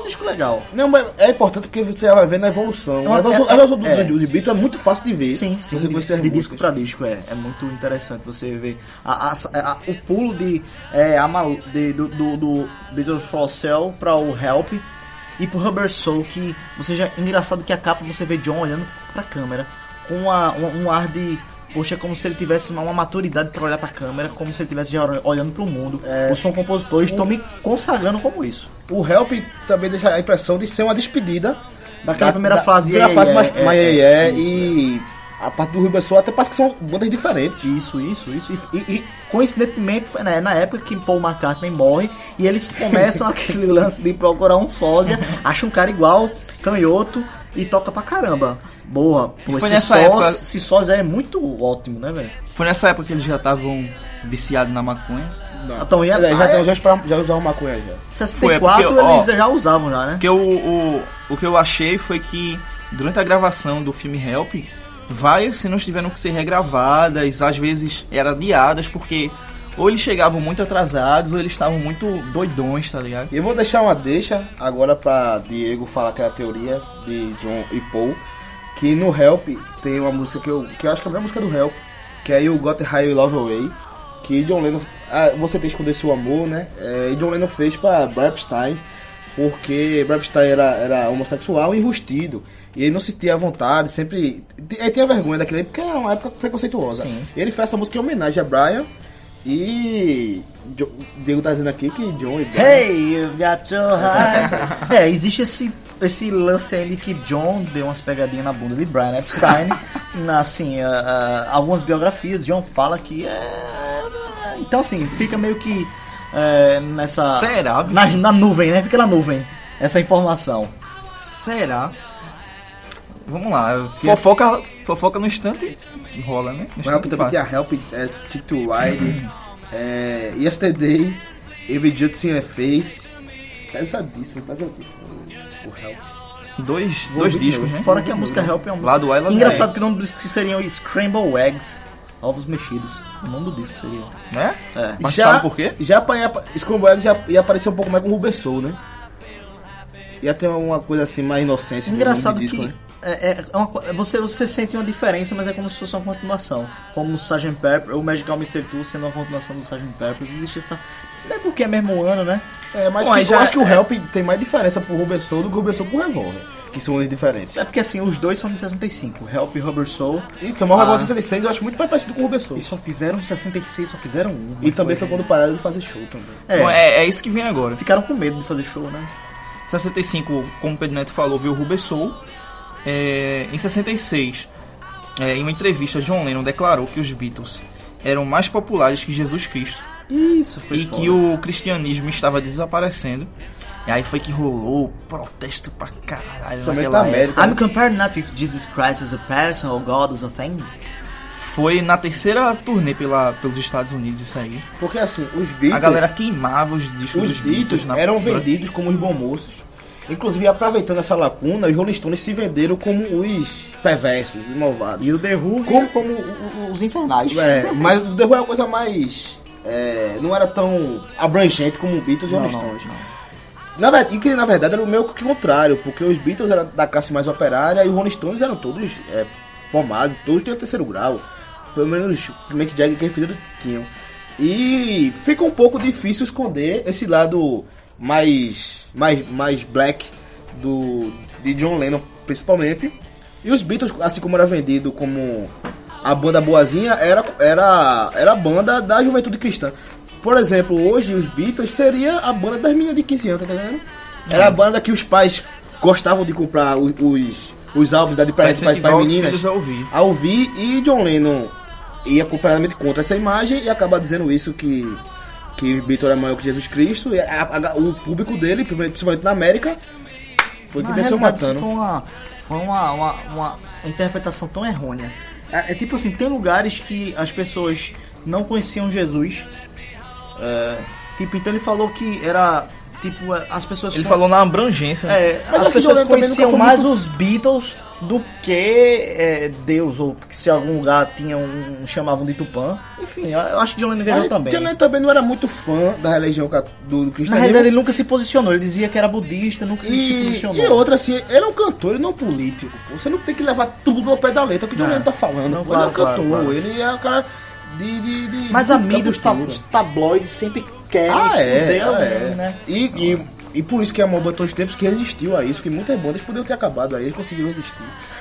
Disco legal. Não, mas é importante porque você vai vendo a evolução. Então, a evolução, é- a evolução do, é. do, do Beatles é muito fácil de ver. Sim, sim. Você de, as de disco pra disco, é. É muito interessante você ver a- a- o pulo de, é, a de- do, do, do Beatles for Sale pra o Help e pro Rubber Soul, que você já. Engraçado que a capa você vê John olhando pra câmera com uma- um, um ar de. Poxa, é como se ele tivesse uma, maturidade pra olhar pra câmera, como se ele estivesse já olhando pro mundo. É. Os som compositores estão me consagrando como isso. O Help também deixa a impressão de ser uma despedida Daquela primeira fase, primeira é, fase é, mais, é, mais é, é, é, isso, e a parte do Rubber Soul até parece que são bandas diferentes. Isso, isso, isso. E, e- e, coincidentemente foi né, na época que Paul McCartney morre e eles começam aquele lance de procurar um sósia, acham um cara igual, canhoto e toca pra caramba. Boa, pô, foi nessa sós- época- esse sósia é muito ótimo, né, velho? Foi nessa época que eles já estavam viciados na maconha. Então, ia, É, já, ah, já, é, já, espera- já usavam maconha já. 64 Foi, é porque, ó, eles já usavam já, né? Porque o, o, o que eu achei foi que durante a gravação do filme Help, várias cenas tiveram que ser regravadas, às vezes eram adiadas, porque ou eles chegavam muito atrasados ou eles estavam muito doidões, tá ligado? E eu vou deixar uma deixa agora pra Diego falar aquela teoria de John e Paul. Que no Help tem uma música que eu, que eu acho que é a melhor música do Help, que é You Got High Love Away. Que John Lennon. ah, você tem que esconder seu amor, né? É, e John Lennon fez pra Brapstein, porque Brapstein era, era homossexual e enrustido. E ele não se sentia à vontade, sempre. Ele tinha vergonha daquele porque era uma época preconceituosa. Sim. Ele fez essa música em homenagem a Brian. E. Diego tá dizendo aqui que John e Brian. Hey, you've got your eyes. é, existe esse, esse lance aí de que John deu umas pegadinhas na bunda de Brian Epstein. na, assim, ah, ah, algumas biografias, John fala que é. Então, assim, fica meio que é, nessa. Será? Na, na nuvem, né? Fica na nuvem essa informação. Será? Vamos lá, fofoca, fofoca no instante rola, né? No instante também passa. tinha Help, é, Tick to Ride, é, Yesterday, Every a Face. Pesadíssimo, pesadíssimo. O Help. Dois, Vou dois discos, né? Fora que a música Help é uma música. Lá do Island Engraçado que o nome do disco seria Scramble Eggs, ovos mexidos. O nome do disco seria. Né? É. Mas sabe por quê? Já, já Scrumberg já ia aparecer um pouco mais com o Rubber Soul, né? Ia ter uma coisa assim, mais inocência. no Engraçado do que disco, né? é, é uma você, você sente uma diferença, mas é como se fosse uma continuação. Como o Sgt. Pepper, o Magical Mystery Tour sendo uma continuação do Sgt. Pepper. Existe essa. Não é porque é mesmo ano, né? É, mas Bom, que- aí já eu acho que o é- Help tem mais diferença pro Rubber Soul do que o Rubber Soul pro Revolver. Que são anos diferentes. É porque assim, os dois são de 65, Help e Rubber Soul. E também o Revolver Ah. 66 eu acho muito mais parecido com o Rubber Soul. E só fizeram 66, só fizeram um. E também foi quando pararam de fazer show também. É, Bom, é, é isso que vem agora. Ficaram com medo de fazer show, né? 65, como o Pedro Neto falou, veio o Rubber É, em 66, é, em uma entrevista, John Lennon declarou que os Beatles eram mais populares que Jesus Cristo Isso, foi e foda. que o cristianismo estava desaparecendo. E aí foi que rolou protesto pra caralho Somente naquela na época. América. I'm comparing not with Jesus Christ as a person or God as a thing. Foi na terceira turnê pela, pelos Estados Unidos isso aí. Porque assim, os Beatles, A galera queimava os discos os dos Beatles Beatles na eram vendidos como os bons moços. Inclusive, aproveitando essa lacuna, os Rolling Stones se venderam como os perversos, os malvados. E o The Who Como- como, os infernais. É, mas o The Who era uma coisa mais... é, não era tão abrangente como o Beatles e Não, Rolling não, Stones. não. Na verdade, e que na verdade era o meio que contrário, porque os Beatles eram da classe mais operária e os Rolling Stones eram todos é, formados, todos tinham terceiro grau. Pelo menos o Mick Jagger e Keith Richards tinham. E fica um pouco difícil esconder esse lado mais mais mais black do de John Lennon, principalmente. E os Beatles, assim como era vendido como a banda boazinha, era era era a banda da juventude cristã. Por exemplo, hoje os Beatles seria a banda das meninas de 15 anos, tá entendendo? Era a banda que os pais gostavam de comprar os, os, os álbuns da de Pra presente para as os meninas a ouvir. a ouvir e John Lennon ia completamente contra essa imagem e acaba dizendo isso que que Beatles era maior que Jesus Cristo e a- a- o público dele, principalmente na América, foi que desceu matando. Foi uma, foi uma, uma, uma interpretação tão errônea. É, é tipo assim, tem lugares que as pessoas não conheciam Jesus. É, tipo, então ele falou que era. Tipo, as pessoas. Ele con- falou na abrangência. É, Mas as pessoas conheciam mais muito- os Beatles do que é, Deus, ou se algum lugar tinha um. chamavam de Tupã. Enfim, eu acho que John Lennon Mas também. John Lennon também não era muito fã da religião do, do Na cristianismo. realidade, ele nunca se posicionou. Ele dizia que era budista, nunca se E, posicionou. e outra, assim, ele é um cantor, ele não é um político. Você não tem que levar tudo ao pé da letra, é o que o John. Lennon tá falando. Não, claro, ele é um claro, cantor, claro. ele é um cara de. de, de Mas a mídia, os, tabloides sempre querem Ah, é, ah, é. né? E, e, e por isso que a Moba todos os tempos que resistiu a isso, que muitas bandas poderiam ter acabado aí, eles conseguiram resistir.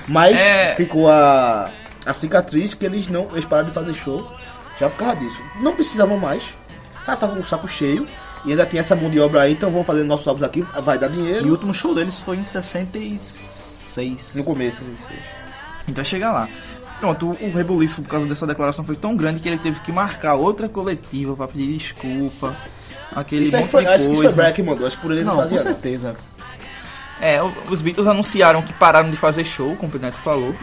Mas É. ficou a, a cicatriz que eles não eles pararam de fazer show já por causa disso. Não precisavam mais, já estavam com o saco cheio e ainda tinha essa mão de obra aí, então vamos fazer nossos álbuns aqui, vai dar E o dinheiro. último show deles foi em 66. No começo. Então chegar lá. Pronto, o, rebuliço por causa dessa declaração foi tão grande que ele teve que marcar outra coletiva pra pedir desculpa. Aquele Isso monte foi, de acho que isso foi coisa. Brad que mandou, acho que por ele não, Não, fazia. com não. certeza. É, o- os Beatles anunciaram que pararam de fazer show, como o Neto falou,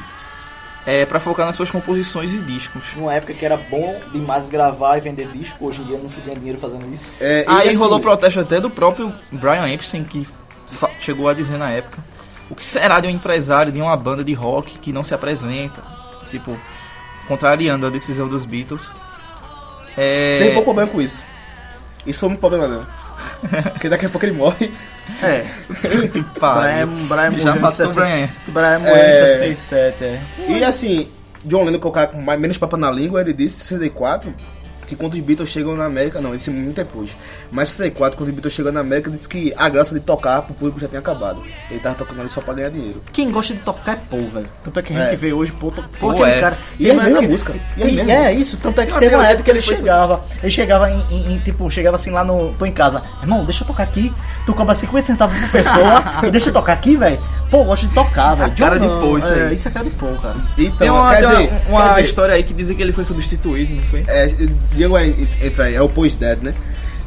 é, para focar nas suas composições e discos. Numa época que era bom demais gravar e vender disco, hoje em dia não se ganha dinheiro fazendo isso. É, Aí assim, rolou protesto até do próprio Brian Epstein, que chegou a dizer na época: o que será de um empresário de uma banda de rock que não se apresenta? Tipo, contrariando a decisão dos Beatles. É, Tem pouco problema com isso. Isso foi um problema não. Porque daqui a pouco ele morre. É. Brian, Brian Já matou o 60 Brian. Brian morreu É. em 67, é. E assim, John Lennon, que é o cara com mais, menos papo na língua, ele disse em 64 que quando os Beatles chegam na América, não, isso é muito depois. Mas em 64, quando os Beatles chegam na América, ele disse que a graça de tocar pro público já tinha acabado. Ele tava tocando ali só pra ganhar dinheiro. Quem gosta de tocar é Paul, velho. Tanto é que a gente É. vê hoje, to- Paul, Paul aquele é. cara. E é a mesma época- música. E é E é música. isso, tanto é que teve uma época que ele chegava. Ele chegava em, em- em, tipo, chegava assim lá no. tô em casa. Irmão, deixa eu tocar aqui. Tu cobra 50 centavos por pessoa e deixa eu tocar aqui, velho. Pô, eu gosto de tocar, velho. cara de Paul, isso é, aí. Isso é cara de Paul, cara. Então, Tem uma, quer dizer, uma, uma quer história aí que dizem que ele foi substituído, não foi? É, Diego aí entra aí, é o Post Dead, né?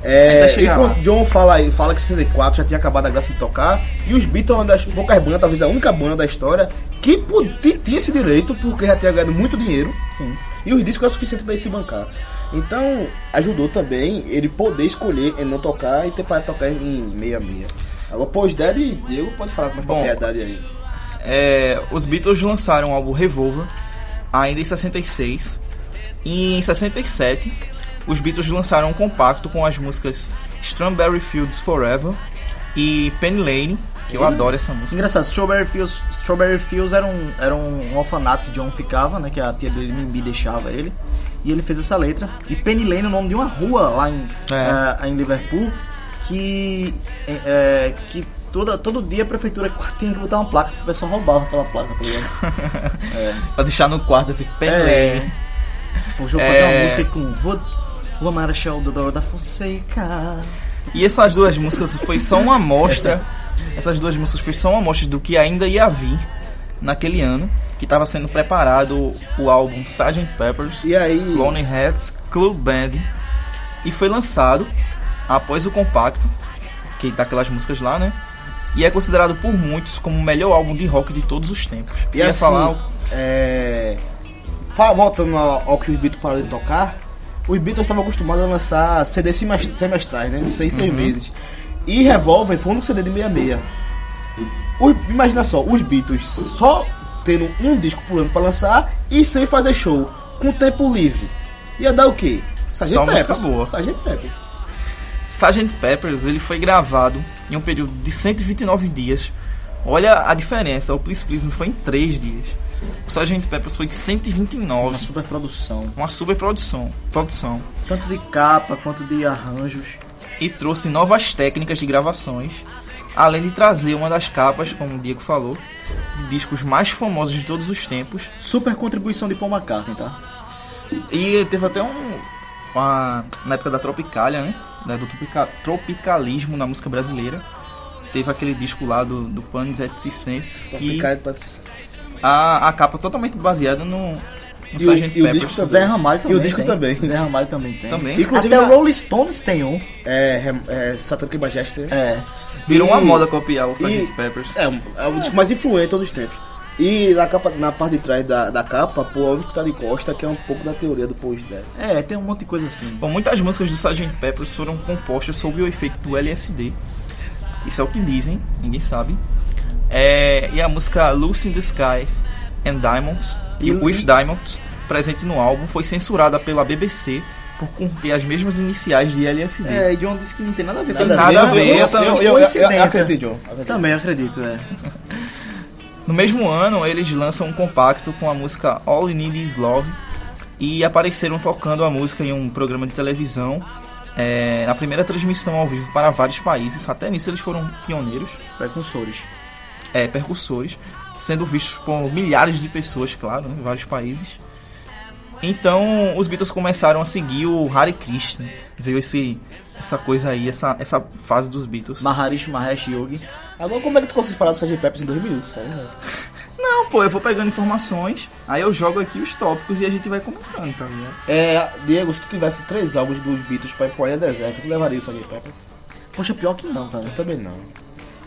É, Até e chegar quando. John fala, aí, fala que 64 já tinha acabado a graça de tocar, e os Beatles é uma das poucas bandas, talvez a única banda da história, que podia, tinha esse direito, porque já tinha ganhado muito dinheiro, Sim. e os discos eram suficientes para ele se bancar. Então, ajudou também ele poder escolher em não tocar e ter para tocar em meia-meia. Agora, Post Dead e Diego pode falar com mais Bom. propriedade aí. É, os Beatles lançaram o álbum Revolver ainda em 66 e em 67 os Beatles lançaram um compacto com as músicas Strawberry Fields Forever e Penny Lane, que eu adoro essa música. Engraçado, Strawberry Fields, Strawberry Fields era, um, era um orfanato que John ficava, né? Que a tia dele, Mimbi, deixava ele. E ele fez essa letra. E Penny Lane é o nome de uma rua lá em, É. eh, em Liverpool que, eh, eh, que toda, todo dia a prefeitura tinha que botar uma placa que o pessoal roubava aquela placa, tá ligado? Pra deixar no quarto assim, Penny É. Lane. O jogo fazer uma É. música com Rua, Marechal do Dor da Fonseca. E essas duas músicas foi só uma amostra Essas duas músicas foi só uma amostra do que ainda ia vir naquele ano, que estava sendo preparado o álbum Sgt. Pepper's E aí. Lonely Hearts Club Band e foi lançado após o compacto, que tá aquelas músicas lá, né? E é considerado por muitos como o melhor álbum de rock de todos os tempos. E Ia assim, falar é, voltando ao, que os Beatles pararam de tocar, os Beatles estavam acostumados a lançar CDs semes- semestrais, né? De 6 seis Uhum. meses. E Revolver foi um CD de 66. Os- imagina só, os Beatles só tendo um disco por ano pra lançar e sem fazer show, com tempo livre. Ia dar o quê? Só música Peppers. boa. Sgt. Peppers. Sgt. Peppers ele foi gravado em um período de 129 dias. Olha a diferença, o Please Please Me foi em 3 dias. O Sgt. Peppers foi em 129. Uma super produção. Uma super produção, produção. Tanto de capa quanto de arranjos. E trouxe novas técnicas de gravações. Além de trazer uma das capas, como o Diego falou, de discos mais famosos de todos os tempos. Super contribuição de Paul McCartney, tá? E teve até um. Uma- na época da Tropicália, né? Da- Do tropica- tropicalismo na música brasileira. Teve aquele disco lá do, do Panis et Circenses pode ser- a, a capa totalmente baseada no, no E Sgt. e o Peppers. disco também. Zé Ramalho E também o disco tem. também. Zé Ramalho também tem. Também. Inclusive Até na- o Rolling Stones tem um. É, é Satanic Majesty. É. Virou uma E- moda copiar o Sgt. e- Peppers. É, é o disco mais influente de todos os tempos. E na, capa, na parte de trás da, da capa, pô, o único que tá de costa, que é um pouco da teoria do Post Death. É, tem um monte de coisa assim. Bom, muitas músicas do Sgt. Peppers foram compostas sob o efeito do LSD. Isso é o que dizem, ninguém sabe. É, e a música Lucy in the Skies and Diamonds, e With Diamonds, presente no álbum, foi censurada pela BBC por cumprir as mesmas iniciais de LSD. É, e John disse que não tem nada a ver com Tem nada a ver, Eu, eu também- eu, eu, acredito, John. acredito. Também acredito, é. No mesmo ano, eles lançam um compacto com a música All You Need Is Love e apareceram tocando a música em um programa de televisão. é, na primeira transmissão ao vivo para vários países, até nisso eles foram pioneiros. Precursores. é, percussores, sendo vistos por milhares de pessoas, claro, né, em vários países. Então os Beatles começaram a seguir o Hare Krishna. Veio esse, essa coisa aí, essa, essa fase dos Beatles. Maharishi Mahesh Yogi. Agora, como é que tu conseguiu falar do Sgt. Peppers em dois minutos? né? Não, pô, eu vou pegando informações, aí eu jogo aqui os tópicos e a gente vai comentando, tá ligado? É, Diego, se tu tivesse três álbuns dos Beatles pra Empoeira Deserto, tu levaria o Sgt. Peppers? Poxa, pior que não, cara. Eu também não.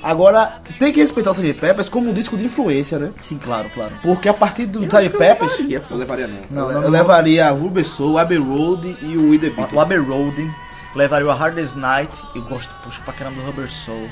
Agora, tem que respeitar o Sgt. Peppers como um disco de influência, né? Sim, claro, claro. Porque a partir do Sgt. Peppers... levaria. Eu levaria não. Não, eu, não, eu não. levaria Rubber Soul, Abbey Road e o We The Beatles. O Abbey Road, levaria o Hardest Night. Eu gosto, puxa, pra caramba do Rubber Soul.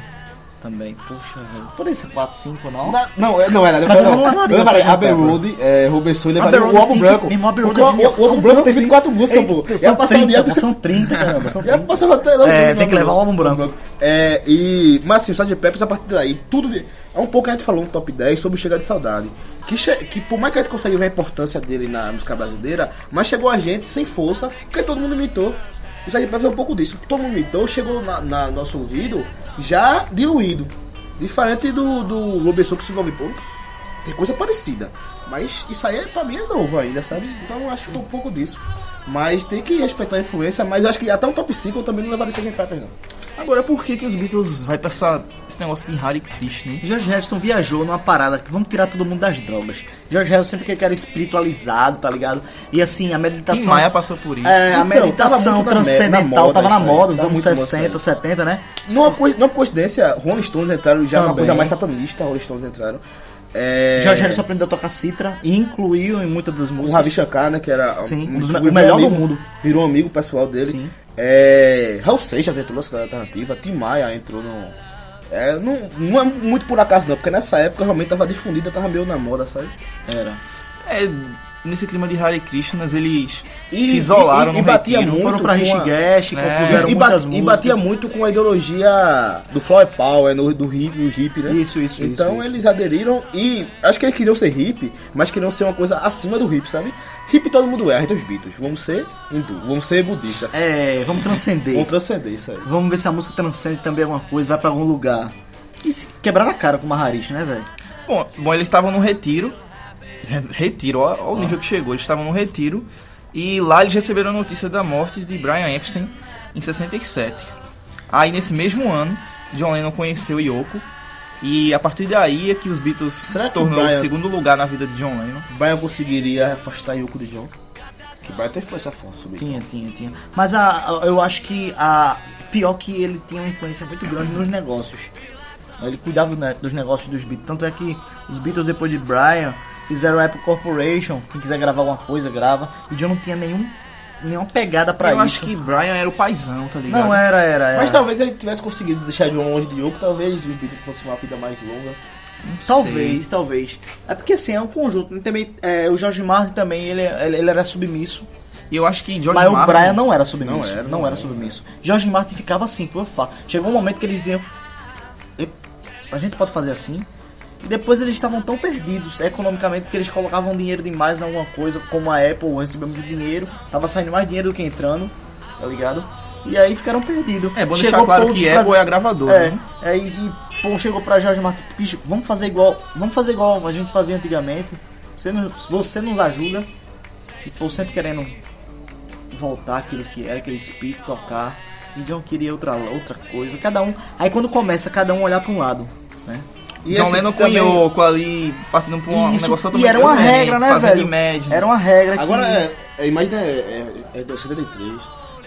Também, puxa, velho. Poderia ser 4, 5, não? Não, não, é- não era. Mas eu não, não levaria eu levaria. Abbey. Road, é, Rubber Soul e levaria Abbey o álbum branco. Mesmo Abbey Road Porque o, é álbum branco tem sim. 24 músicas, pô. São passava o 30, dia... pô, são 30, caramba, são Já 30. passava até... É, tem que levar o álbum branco. É, e... Mas assim, o Sgt. Peppers, a partir daí, tudo... É um pouco que a gente falou no top 10 sobre o Chega de Saudade. Que, que por mais que a gente consegue ver a importância dele na música brasileira, mas chegou a gente sem força, porque todo mundo imitou. O Sgt. Peppers é um pouco disso. Todo mundo chegou na, na nosso ouvido já diluído. Diferente do, do Robinson que se envolve pouco. Tem coisa parecida. Mas isso aí pra mim é novo ainda, sabe? Então acho que foi um pouco disso. Mas tem que respeitar a influência, mas acho que até um top 5 eu também não levaria o Sgt. Peppers não. Agora, por que, que os Beatles vai pra essa, esse negócio de Hare Krishna, hein? George Harrison viajou numa parada que vamos tirar todo mundo das drogas. George Harrison sempre que era espiritualizado, tá ligado? E assim, a meditação. Tim Maia passou por isso. É, a Então, tava meditação me- transcendental na moda tava na moda, nos tava anos muito moda 60, isso aí. 70, né? Numa, coi- numa coincidência, Rolling Stones entraram já uma Também. coisa mais satanista, Rolling Stones entraram. É, George Harrison aprendeu a tocar citra e incluiu em muitas das com o músicas. Ravi Shankar, né, que era Sim, um, um dos o melhor do amigo- mundo. Virou um amigo pessoal dele. Sim. É, Raul Seixas entrou na alternativa, Tim Maia entrou no... É, não, não é muito por acaso não, porque nessa época realmente tava difundida, tava meio na moda, sabe? Era. É, nesse clima de Hare Krishnas, eles E- se isolaram e- e no batia retiro. muito Foram pra com a- Rishikesh, É. compuseram e, muitas e músicas. batia muito com a ideologia do Flower Power, no, do hip, do hip, né? Isso, isso, Então isso, isso. eles aderiram e acho que eles queriam ser hip, mas queriam ser uma coisa acima do hip, sabe? Hip todo mundo é, é os Beatles. Vamos ser hindu, vamos ser budista. É, vamos transcender. Vamos transcender isso aí. Vamos ver se a música transcende também alguma coisa, vai pra algum lugar. E se quebrar a cara com o Maharishi, né, velho? Bom, bom, eles estavam no retiro. Retiro, ó o nível que chegou. Eles estavam no retiro. E lá eles receberam a notícia da morte de Brian Epstein em 67. Aí nesse mesmo ano, John Lennon conheceu Yoko E a partir daí é que os Beatles Será se tornou Brian- o segundo lugar na vida de John Lennon. Brian conseguiria afastar Yoko de John? Que Brian tem influência forte sobre Tinha, tinha, tinha. Mas a, a- eu acho que a. Pior que ele tinha uma influência muito grande nos negócios. Ele cuidava né, dos negócios dos Beatles. Tanto é que os Beatles, depois de Brian, fizeram a Apple Corporation. Quem quiser gravar alguma coisa, grava. E John não tinha nenhum, nenhuma pegada pra eu isso. acho que Brian era o paizão, tá ligado? Não, era, era, era. Mas talvez ele tivesse conseguido deixar John longe de Yoko, talvez o Beatles fosse uma vida mais longa. Não sei. Talvez, talvez. É porque assim, é um conjunto. E Também, é, o George Martin também, ele, ele, ele era submisso. E eu acho que George mas Martin... o Brian não era submisso. Não era, não não era submisso. George Martin ficava assim, por fato. Chegou um momento que eles diziam. "E- A gente pode fazer assim. E depois eles estavam tão perdidos economicamente que eles colocavam dinheiro demais em alguma coisa, como a Apple recebeu muito dinheiro, tava saindo mais dinheiro do que entrando, tá ligado? E aí ficaram perdidos. É bom Chegou deixar claro Paul que Apple é a gravadora, É, né? aí e Paul chegou pra Jorge Martin, bicho, vamos fazer igual, vamos fazer igual a gente fazia antigamente. Você, nos- você nos ajuda. E Paul sempre querendo voltar aquilo que era, aquele espírito, tocar. E John queria outra, outra coisa. Cada um. Aí quando começa, cada um olhar pra um lado. Né? E John Lennon com também- Yoko ali, partindo pra um E isso- negócio e totalmente era uma regra, né, fazendo velho? Imagine. Era uma regra que. Agora, é, é, imagina, é, é, é do 73.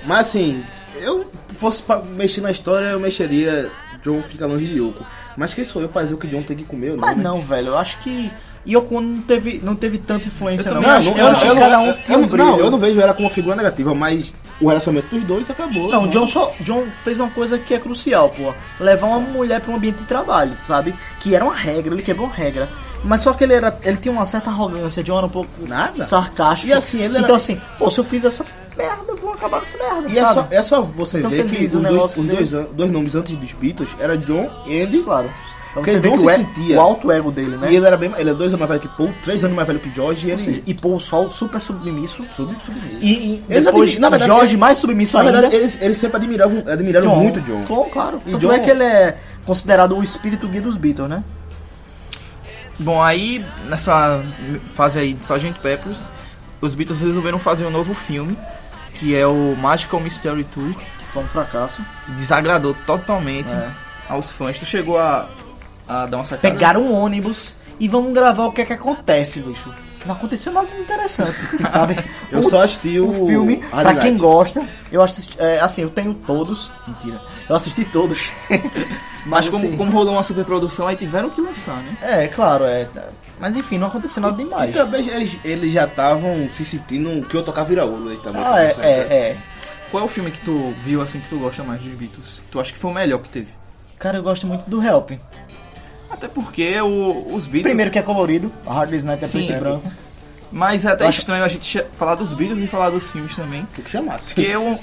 Mas assim, eu fosse pra mexer na história, eu mexeria John fica longe de Yoko. Mas quem sou eu pra dizer o que John tem que comer ou não? Mas né? não, velho, eu acho que. Yoko não teve, não teve tanta influência, Eu não. também Eu não- um eu- um eu-. Não, eu não vejo ela como uma figura negativa, mas o relacionamento dos dois acabou. Não, John, só, John fez uma coisa que é crucial, pô. Levar uma mulher para um ambiente de trabalho, sabe? Que era uma regra, ele quebrou uma regra. Mas só que ele era. Ele tinha uma certa arrogância, John era um pouco Nada. sarcástico. E assim, ele era- Então assim, pô, se eu fiz essa merda, vou acabar com essa merda. E é só, sabe? é só você Então ver você que os, dois, os dois, dois nomes antes dos Beatles era John e Andy. Claro. Porque você John que se o, e- sentia. o alto ego dele, né? E ele era bem. Ele é dois anos mais velho que Paul, três anos mais velho que George e Ou seja, ele. e Paul Sol super submisso. Sub, submisso. E, e Eles depois, na verdade, Jorge ele- mais submisso Na ainda. verdade, eles, eles sempre admiravam, admiraram muito John. Bom, claro. E Tanto John- é que ele é considerado o espírito guia dos Beatles, né? Bom, aí nessa fase aí de Sgt. Peppers, os Beatles resolveram fazer um novo filme, que é o Magical Mystery Tour. Que foi um fracasso. Desagradou totalmente É. aos fãs. Tu chegou a, a dar uma sacada? Pegaram um ônibus e vamos gravar o que é que acontece, bicho. Não aconteceu nada de interessante, sabe? Eu o, só assisti o, o filme, Hard pra quem gosta, eu assisti, é, assim, eu tenho todos. Mentira. Eu assisti todos. Mas como, assim, como rolou uma superprodução, aí tiveram que lançar, né? É, claro, é. Mas enfim, não aconteceu nada E demais. também eles, eles já estavam se sentindo que eu tocar vira ouro aí também. Ah, é, é, é. Qual é o filme que tu viu assim que tu gosta mais dos Beatles? Tu acha que foi o melhor que teve? Cara, eu gosto muito do Help. Até porque o- os Beatles. Primeiro que é colorido, a Hard Day's Night é preto e é. branco. Mas é até Eu acho- estranho a gente falar dos Beatles e falar dos filmes também. Tem que chamar. Porque eu.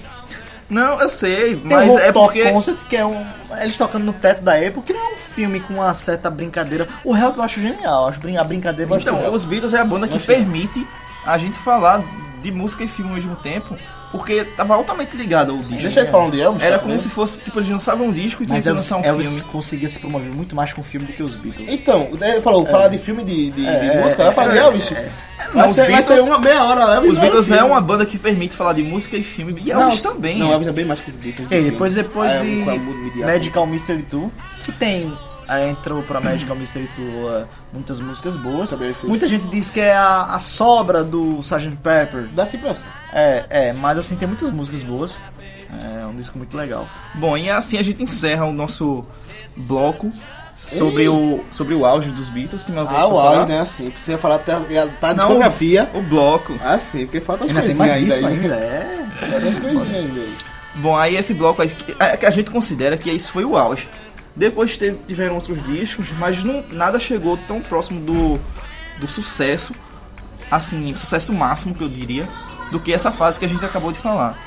Não, eu sei, Tem mas é porque. Concert, que é um. Eles tocando no teto da Apple, que não é um filme com uma certa brincadeira. O Help eu acho genial, eu acho brin- a brincadeira Então, os Beatles é a banda que permite a gente falar de música e filme ao mesmo tempo, porque tava altamente ligado ao disco. Deixa eles falando de Elvis. Era tá como vendo? se fosse, tipo, eles lançavam um disco e tinha Mas que Elvis, lançar um Elvis filme. conseguia se promover muito mais com filme do que os Beatles. Então, ele falou, falar de filme de, de, de É, música, é, vai falar de é, Elvis. é. Vai, Não, os ser, vai ser Beatles- uma meia hora. Elvis Os vai no Beatles é uma banda que permite falar de música e filme, e Elvis também. Não, Elvis é bem mais que os Beatles. E depois, depois É, de midiático. Medical Mystery Tour, que tem. Aí entrou pra Medical Mystery Tour uh, muitas músicas boas. Muita gente diz que é a, a sobra do Sgt. Pepper. Dá essa impressão. É, é, mas assim, tem muitas músicas boas. É um disco muito legal. Bom, e assim a gente encerra o nosso bloco sobre, o, sobre o auge dos Beatles. Tem Ah, alguma o coisa pra auge, né? Assim, precisa falar até tá a discografia. falar? O bloco. Ah, sim, porque falta as coisinhas ainda. disso aí. ainda, é. Falta as coisinhas ainda. Bom, aí esse bloco aí, é que a gente considera que isso foi o auge. Depois teve- tiveram outros discos, mas não, nada chegou tão próximo do, do sucesso, assim, sucesso máximo que eu diria, do que essa fase que a gente acabou de falar.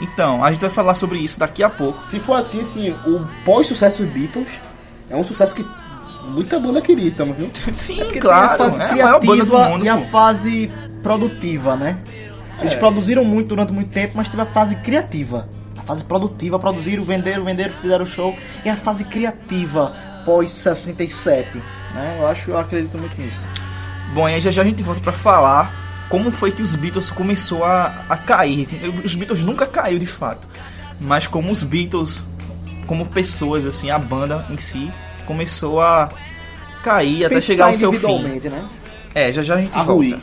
Então, a gente vai falar sobre isso daqui a pouco. Se for assim, assim, o pós-sucesso dos Beatles é um sucesso que muita banda queria, tamo viu? Sim, Porque claro, tem a fase é a maior banda do criativa mundo. e a pô. fase produtiva, né? Eles É. produziram muito durante muito tempo, mas teve a fase criativa. Fase produtiva, produziram, venderam, venderam, fizeram show. E a fase criativa pós 67, né? Eu acho, eu acredito muito nisso. Bom, e aí já já a gente volta pra falar como foi que os Beatles começou a, a cair. Os Beatles nunca caiu de fato, mas como os Beatles, como pessoas assim, a banda em si começou a cair até Pensar chegar ao seu fim. né? É, já já a gente A volta.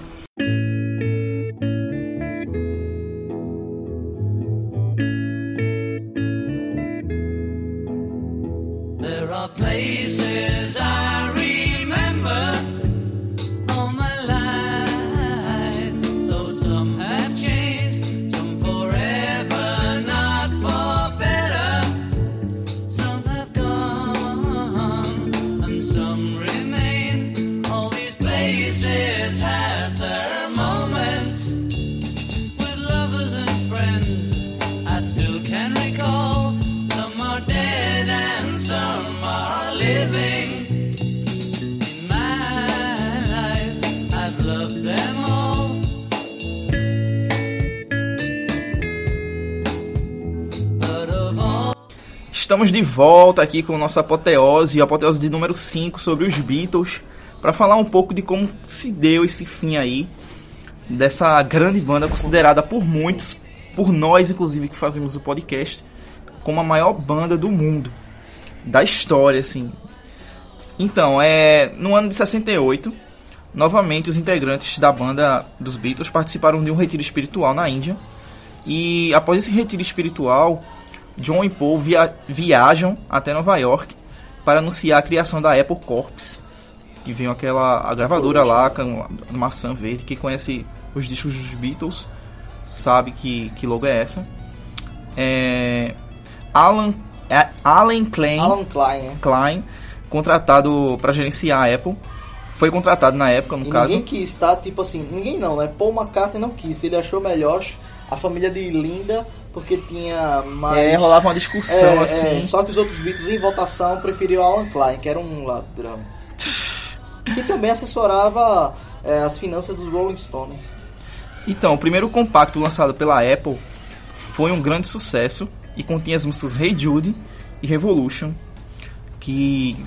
Estamos de volta aqui com nossa apoteose, a apoteose de número 5 sobre os Beatles, para falar um pouco de como se deu esse fim aí dessa grande banda considerada por muitos, por nós inclusive que fazemos o podcast, como a maior banda do mundo, da história assim. Então, é no ano de 68, novamente os integrantes da banda dos Beatles participaram de um retiro espiritual na Índia. E após esse retiro espiritual, John e Paul via- viajam até Nova York para anunciar a criação da Apple Corps, que veio aquela a gravadora lá com a maçã verde. Quem conhece os discos dos Beatles sabe que, que logo é essa. É, Alan, é, Alan Klein, Alan Klein, né? Klein, contratado para gerenciar a Apple, foi contratado na época, no E caso. ninguém quis, tá? Tipo assim, ninguém não, né? Paul McCartney não quis. Ele achou melhor a família de Linda, porque tinha mais... É, rolava uma discussão É, assim. é, só que os outros Beatles em votação preferiam Alan Klein, que era um ladrão. que também assessorava é, as finanças dos Rolling Stones. Então, o primeiro compacto lançado pela Apple foi um grande sucesso e continha as músicas Hey Jude e Revolution, que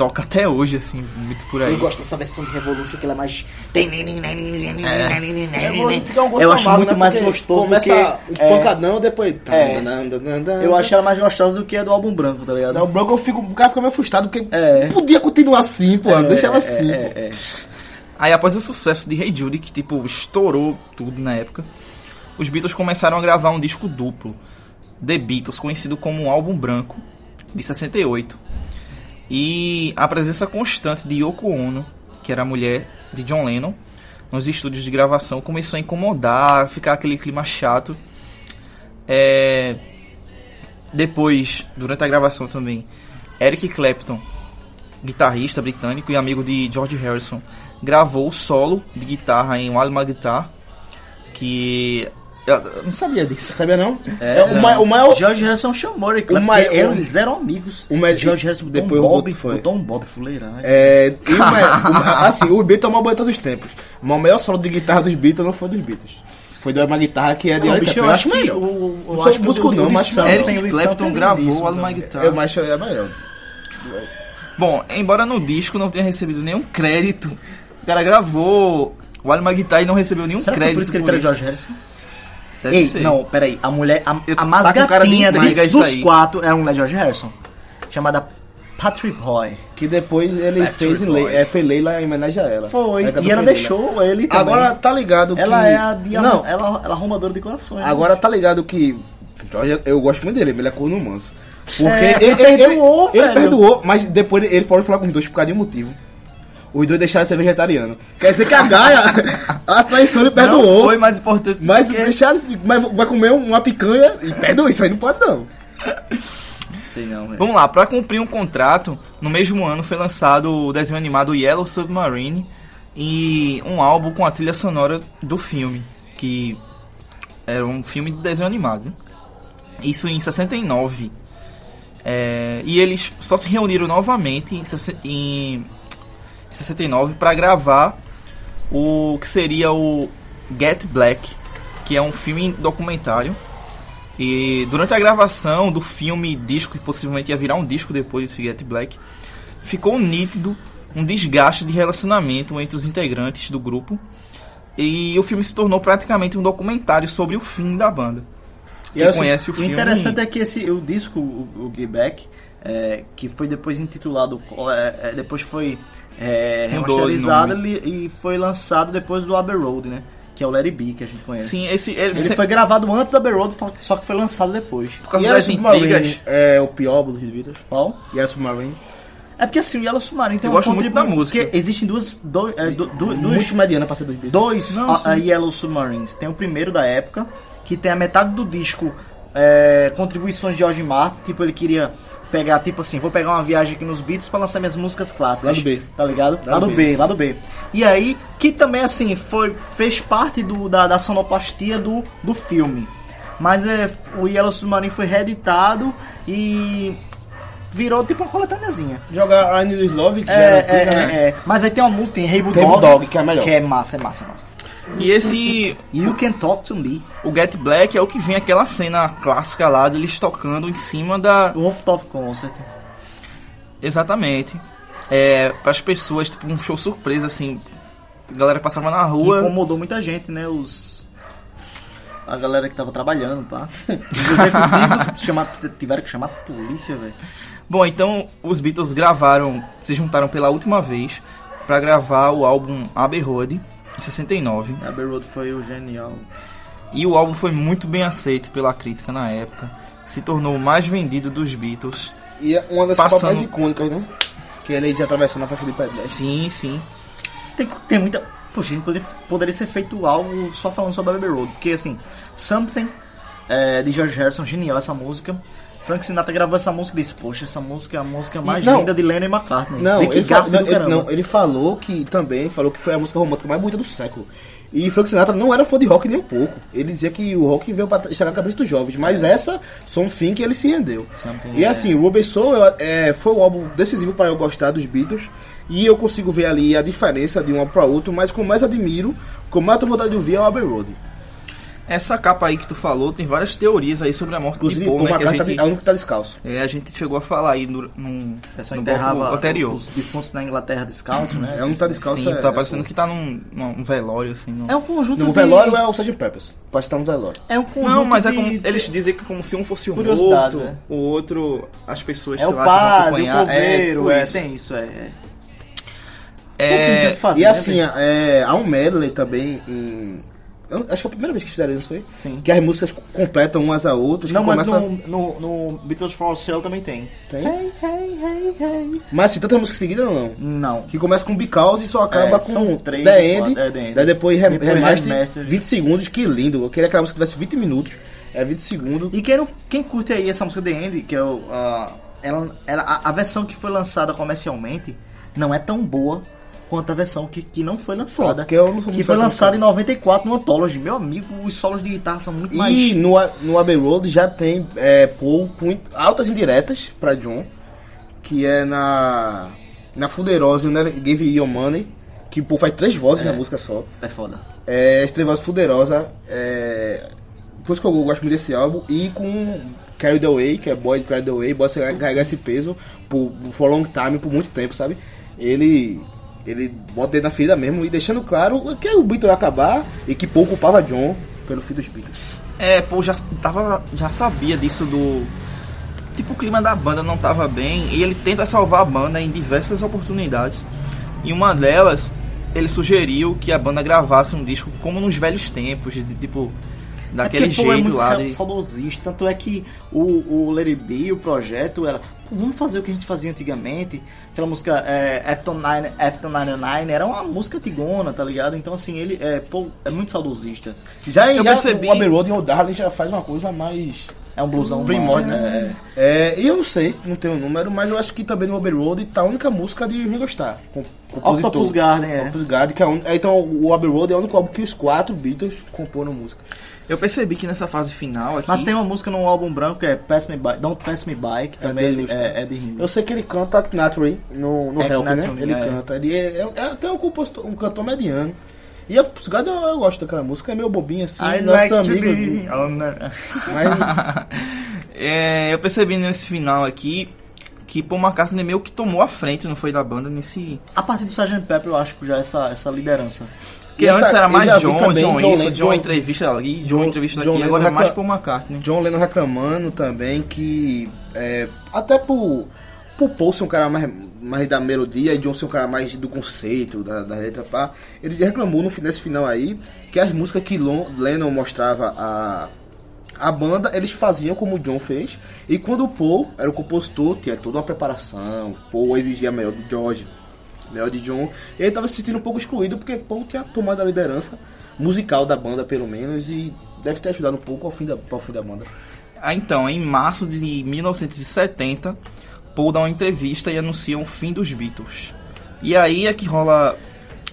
toca até hoje, assim, muito por aí. Eu gosto dessa versão de Revolution, que ela é mais... É, fica um gosto Eu acho amargo, muito né? mais Porque gostoso Começa do que- o é. pancadão, depois... É. Eu acho ela mais gostosa do que a do álbum branco, tá ligado? O Bronco eu fico, o cara fica meio frustrado, porque É. podia continuar assim, pô. deixava assim. É, pô. é, é. Aí, após o sucesso de Hey Jude, que, tipo, estourou tudo na época, os Beatles começaram a gravar um disco duplo, The Beatles, conhecido como um álbum branco, de 68. E a presença constante de Yoko Ono, que era a mulher de John Lennon, nos estúdios de gravação começou a incomodar, ficar aquele clima chato. É... Depois, durante a gravação também, Eric Clapton, guitarrista britânico e amigo de George Harrison, gravou o solo de guitarra em My Guitar, que eu não sabia disso. Sabia não? É, o, ma- o maior... George Harrison chamou O mai- porque o- eles eram amigos. o mai- George Harrison botou depois um o Bob, foi. botou um Bob fuleiragem. É, e o ma- o ma- assim, o Beatles é o maior de todos os tempos. Mas o maior solo de guitarra dos Beatles não foi dos Beatles. Foi de uma guitarra que é de Não, bicho, Clapton. eu acho que melhor. o, o, Não eu sou acho que músico o, não, o mas Eric o Clapton gravou lindíssimo Wild My também. Guitar. Eu acho é melhor. Bom, embora no disco não tenha recebido nenhum crédito, o cara gravou Wild My Guitar e não recebeu nenhum Será que foi crédito. por isso que ele traz George Harrison? Deve Ei, ser. não, peraí. A mulher, a, Eu a mais tá de gatinha intriga dos aí. quatro era uma mulher de George Harrison. Chamada Patrick Roy. Que depois ele Backstreet fez, Boy. lei, é, Leila em homenagem a ela. Foi. Ela cantou E ela deixou ele também. Agora tá ligado que... ela é a dia... Não, ela, ela é arrumadora de corações. né? agora tá ligado que... Eu gosto muito dele, ele é corno manso. Porque É, ele, ele ele, perdoou, ele velho. perdoou, mas depois ele pode falar com os dois por causa de um motivo. Os dois deixaram de ser vegetariano. Quer dizer que a Gaia, a traição ele Não perdoou. foi mais importante do Mas que- deixaram, mas vai comer uma picanha e perdoa, isso aí não pode não. Sei não, velho. Vamos lá, para cumprir um contrato, no mesmo ano foi lançado o desenho animado Yellow Submarine e um álbum com a trilha sonora do filme, que era um filme de desenho animado. Isso em 69. É, e eles só se reuniram novamente em, em 69 para gravar o que seria o Get Black, que é um filme documentário e durante a gravação do filme disco, que possivelmente ia virar um disco depois desse Get Black, ficou nítido um desgaste de relacionamento entre os integrantes do grupo. E o filme se tornou praticamente um documentário sobre o fim da banda. Quem assim, conhece o O filme. interessante é que esse, o disco, o, o Get Back, é, que foi depois intitulado, é, é, depois foi é, remasterizado e foi lançado depois do Abbey Road, né? Que é o It Be, que a gente conhece. Sim, esse. Ele, Ele foi gravado antes do Abbey Road, só que foi lançado depois. por causa E das Submarine intrigas. é o pior dos Beatles. Qual? E era Submarine. É porque assim, o Yellow Submarine tem Eu um gosto muito da música. Porque existem duas, dois, é, du- duas, Muito mediana pra ser dos Beatles. dois Não, a- sim. a Yellow Submarines. Tem o primeiro da época, que tem a metade do disco é, contribuições de George Martin. Tipo, ele queria pegar, tipo assim, vou pegar uma viagem aqui nos Beats pra lançar minhas músicas clássicas. Lado B. Tá ligado? Lado, Lado B, B, lado B. E aí, que também, assim, foi, fez parte do, da, da sonoplastia do, do filme. Mas é, o Yellow Submarine foi reeditado e virou tipo uma coletâneazinha. Jogar I Need Love, que É, é, antiga, né? é, é. Mas aí tem uma música, tem Hey Bulldog, Bulldog, que é melhor. Que é massa, é massa, é massa. E esse. You Can Talk To Me. O Get Black é o que vem aquela cena clássica lá deles tocando em cima da. Do Rooftop Concert. Exatamente. É, para as pessoas, tipo, um show surpresa, assim. A galera passava na rua. incomodou muita gente, né? Os... A galera que tava trabalhando, pá. Executivos chamar- tiveram que chamar a polícia, velho. Bom, então os Beatles gravaram, se juntaram pela última vez para gravar o álbum Abbey Road em 69. Abbey Road foi o genial. E o álbum foi muito bem aceito pela crítica na época. Se tornou o mais vendido dos Beatles. E é uma das Passando- mais icônicas, né? Que ele já atravessando a faixa de pedestre. Sim, sim. Tem, tem muita. Poxa, gente, poderia, poderia ser feito algo só falando sobre Abbey Road. Porque assim, Something é, de George Harrison, genial essa música. Frank Sinatra gravou essa música e disse: Poxa, essa música é a música mais não. linda de Lennon e McCartney. Não, ele, fa- não, ele, não, ele falou que também falou que foi a música romântica mais bonita do século. E Frank Sinatra não era fã de rock nem um pouco. Ele dizia que o rock veio para estragar a cabeça dos jovens, mas essa foi um fim que ele se rendeu. Something, E é. assim, o Rubber Soul é, foi o álbum decisivo para eu gostar dos Beatles. E eu consigo ver ali a diferença de um álbum para outro, mas com mais admiro, com mais tenho vontade de ouvir é o Abbey Road. Essa capa aí que tu falou tem várias teorias aí sobre a morte Inclusive, de Paul, né? Que a gente, é o único que tá descalço. é, a gente chegou a falar aí no, no, O pessoal no enterrava bloco anterior. os defuntos na Inglaterra descalço, né? É um que tá descalço. Sim, é, tá é, parecendo que tá num, num velório, assim. num- É um conjunto No de... velório é o Sgt. Peppers. Pode estar no velório. É um conjunto Não, mas é de- como, de- eles dizem que como se um fosse o Curiosidade, morto, né? o outro, as pessoas, É sei o lá, que padre, o coveiro, tipo é, isso. tem isso, é. é. É, Tem que fazer, E né, assim, é, há um medley também em. Eu acho que é a primeira vez que fizeram isso foi? Sim. Que as músicas completam umas a outras. Não, mas começa- no, no, no Beatles for Sale também tem. Tem? Hey, hey, hey, hey. Mas assim, tantas músicas seguidas não. Não. Que começa com Because e só acaba É, com três, The End. é, The End. Daí depois, re Depois remaster, remaster. 20 segundos, que lindo. Eu queria que a música tivesse 20 minutos. É 20 segundos. E quem, quem curte aí essa música The End, que é o. a- ela, ela, a, a versão que foi lançada comercialmente não é tão boa quanto a versão que, que não foi lançada. Eu não sou que foi lançada em 94 no Anthology. Meu amigo, os solos de guitarra são muito mais. E no, no Abbey Road já tem é, Paul com altas indiretas pra John. Que é na. Na Fuderosa, o Never Give You Your Money. Que Paul faz três vozes na música só. É foda. É, as três vozes Fuderosa. É, por isso que eu gosto muito desse álbum. E com Carry the Way, que é Boy Carry the Way. Boy carregar esse peso por, por long time, por muito tempo, sabe? Ele. Ele bota ele na ferida mesmo e deixando claro que o Beatle ia acabar e que Paul culpava John pelo fim dos Beatles. É, pô, já tava, já sabia disso do tipo o clima da banda não tava bem e ele tenta salvar a banda em diversas oportunidades. E uma delas, ele sugeriu que a banda gravasse um disco como nos velhos tempos, de tipo daquele é porque, pô, é jeito muito lá sa- de saudosista. Tanto é que o, o It Be, o projeto, era vamos fazer o que a gente fazia antigamente. Aquela música é, After, Nine, After 99 era uma música antigona, tá ligado? Então, assim, ele é, pô, é muito saudosista. Já, Eu já percebi- o Abbey Road e o Darling já faz uma coisa mais É um blusão primórdio, né? É, e eu não sei, não tenho o número, mas eu acho que também no Abbey Road tá a única música de Ringo Starr. Com, compositor. Octopus Garden, é. Octopus Garden, que é un... é, Então o Abbey Road é o único álbum que os quatro Beatles comporam música. Eu percebi que nessa fase final aqui Mas tem uma música no álbum branco que é Pass Me By, Don't Pass Me By, que também dele, é, é, é de Ringo. Eu sei que ele canta Naturally no, no É, Help, né? Ele é. canta. Ele é, é- é até um, compositor, um cantor mediano. E Garden eu, eu gosto daquela música, é meio bobinha assim, I nosso like to amigo. be on the- Mas É, eu percebi nesse final aqui que Paul McCartney meio que tomou a frente, não foi da banda nesse A partir do Sgt. Pepper eu acho que já essa, essa liderança. Porque essa- antes era mais John, também John, John isso, Lennon- John, John- entrevista ali, John, John- entrevista John aqui, Lennon agora é mais por McCartney. John Lennon reclamando também que é, até por, por Paul ser um cara mais, mais da melodia e John ser um cara mais do conceito, da, da letra, pá, ele reclamou no nesse final aí que as músicas que Lon- Lennon mostrava a, a banda, eles faziam como o John fez, e quando o Paul era o compositor, tinha toda uma preparação, Paul exigia melhor do George, melhor de John, e ele estava se sentindo um pouco excluído porque Paul tinha tomado a liderança musical da banda, pelo menos, e deve ter ajudado um pouco ao fim da, ao fim da banda. Ah, então, em março de 1970, Paul dá uma entrevista e anuncia o fim dos Beatles. E aí é que rola.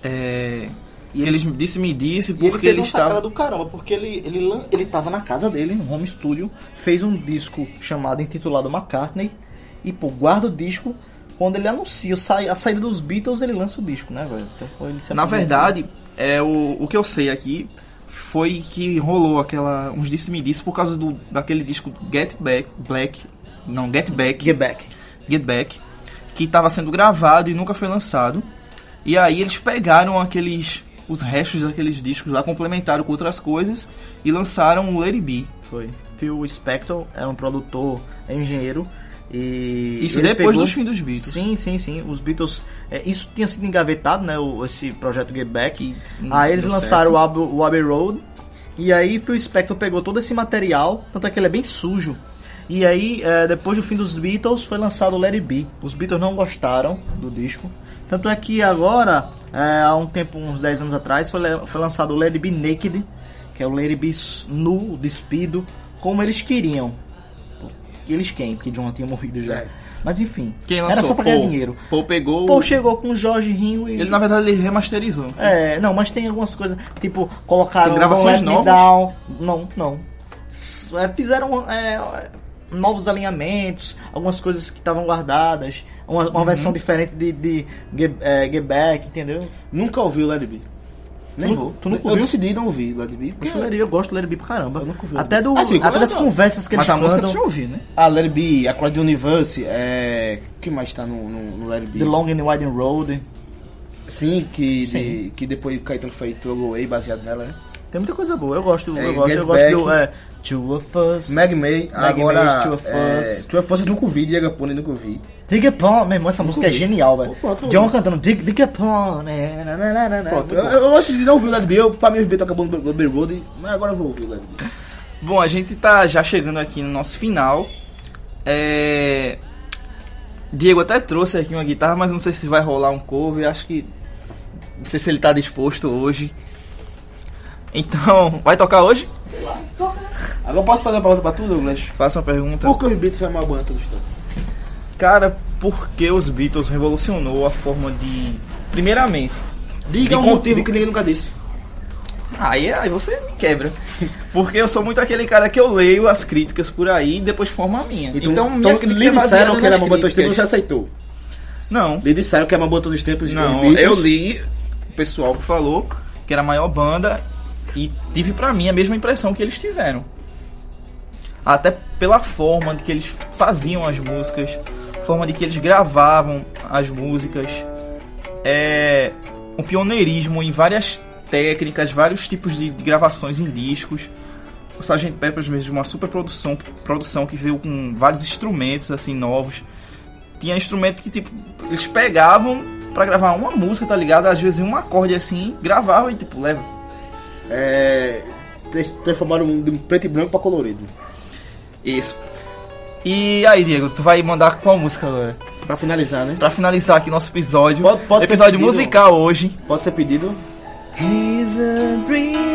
É, e eles disse me disse E ele porque fez ele sacada estava. do caramba, porque ele, ele, ele tava na casa dele, no home studio, fez um disco chamado, intitulado McCartney, e pô, guarda o disco, quando ele anuncia a saída dos Beatles, ele lança o disco, né, velho? Então, foi ele se Na verdade, é, o, o que eu sei aqui foi que rolou aquela. uns disse me disse por causa do, daquele disco Get Back. Black. Não, Get Back. Get Back. Get Back, que estava sendo gravado e nunca foi lançado. E aí eles pegaram aqueles os restos daqueles discos lá, complementaram com outras coisas e lançaram o Lady B. Foi. Phil Spector é um produtor, é engenheiro, e... Isso depois pegou- dos fins dos Beatles. Sim, sim, sim. Os Beatles. é, isso tinha sido engavetado, né? o- esse projeto Get Back. não aí eles lançaram o Abbey, o Abbey Road. E aí Phil Spector pegou todo esse material, tanto é que ele é bem sujo. E aí, é, depois do fim dos Beatles, foi lançado o Let It Be. Os Beatles não gostaram do disco. Tanto é que agora, é, há um tempo, uns 10 anos atrás, foi, foi lançado o Let It Be Naked, que é o Let It Be nu, despido, como eles queriam. Eles quem? Porque John tinha morrido já. É. Mas enfim, Quem lançou? era só pra ganhar Paul. dinheiro. Paul pegou. Paul chegou com o Jorge Rinho e. Ele na verdade ele remasterizou. É, não, mas tem algumas coisas, tipo, colocaram Tem gravações Let novas? Down. Não, não. É, fizeram é, novos alinhamentos, algumas coisas que estavam guardadas, uma, Uhum. uma versão diferente de, de Get, é, Get Back, entendeu? Nunca ouvi o Led B. Nem vou. tu nunca eu ouviu? decidi não ouvir Led B. porque- Puxa, eu gosto do Let It Be pra caramba. Eu nunca ouvi. Até, do, Assim, até das eu- conversas que Mas eles a música cantam. já ouviu, né? Ah, Let It Be, Across the Universe, é... O que mais tá no, no, no Let It Be? The Long and Winding Road. Sim, que, de- que depois o Caetano fez Throw Away baseado nela, né? Tem muita coisa boa. Eu gosto, É, eu gosto, eu gosto do é, Two of Us. Meg May, agora... May, Two of é, Us. Two of Us eu nunca ouvi, Diego Pony nunca ouvi. Dig Upon, meu irmão, essa música é ouvi. genial, velho. John cantando Dig, Dig Upon. na. Pronto, eu, eu decidi não ouvir o It Be, eu, pra mim os Beatles acabou no no Abbey Road, mas agora eu vou ouvir o It Be. Bom, a gente tá já chegando aqui no nosso final. É... Diego até trouxe aqui uma guitarra, mas não sei se vai rolar um cover. Acho que. Não sei se ele tá disposto hoje. Então, vai tocar hoje? Agora eu posso fazer uma pergunta pra tu, Douglas? Faça uma pergunta. Por que os Beatles é a maior banda todos os tempos? Cara, porque os Beatles revolucionou a forma de. Primeiramente. Diga De um motivo de- que ninguém nunca disse. Aí, aí você me quebra. Porque eu sou muito aquele cara que eu leio as críticas por aí e depois formo a minha. Então, minha então crítica lhe é disseram que era a nas maior banda todos os tempos, você aceitou. Não, Lhe disseram que é a maior banda todos os tempos, não. os. Eu li o pessoal que falou que era a maior banda e tive pra mim a mesma impressão que eles tiveram. Até pela forma de que eles faziam as músicas, forma de que eles gravavam as músicas. É um pioneirismo em várias técnicas, vários tipos de gravações em discos. O Sgt. Pepper's mesmo, uma super produção, produção que veio com vários instrumentos assim novos. Tinha instrumento que tipo eles pegavam pra gravar uma música, tá ligado? Às vezes um acorde assim, gravavam e tipo leva. É, trans- transformaram de preto e branco pra colorido. Isso. E aí, Diego, tu vai mandar qual música agora? Pra finalizar, né? Pra finalizar aqui nosso episódio. Pode- pode ser episódio pedido. musical hoje. Pode ser pedido.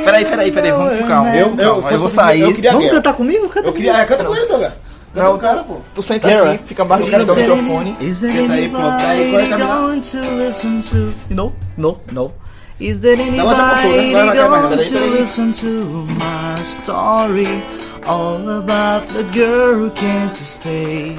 Peraí, peraí, peraí, vamos com calma. Eu- eu- Calma, eu vou sair. eu queria- Vamos Guerra. cantar comigo? Canta Eu queria. É, canta com ele. Canta Não, com o cara, pô. Tu senta Guerra. aqui, fica quero do microfone. Senta aí, pronto. Aí, quando ele anybody terminar- going to to... Is there Ela já contou, né? anybody going to listen to my story? All about the girl who can't stay.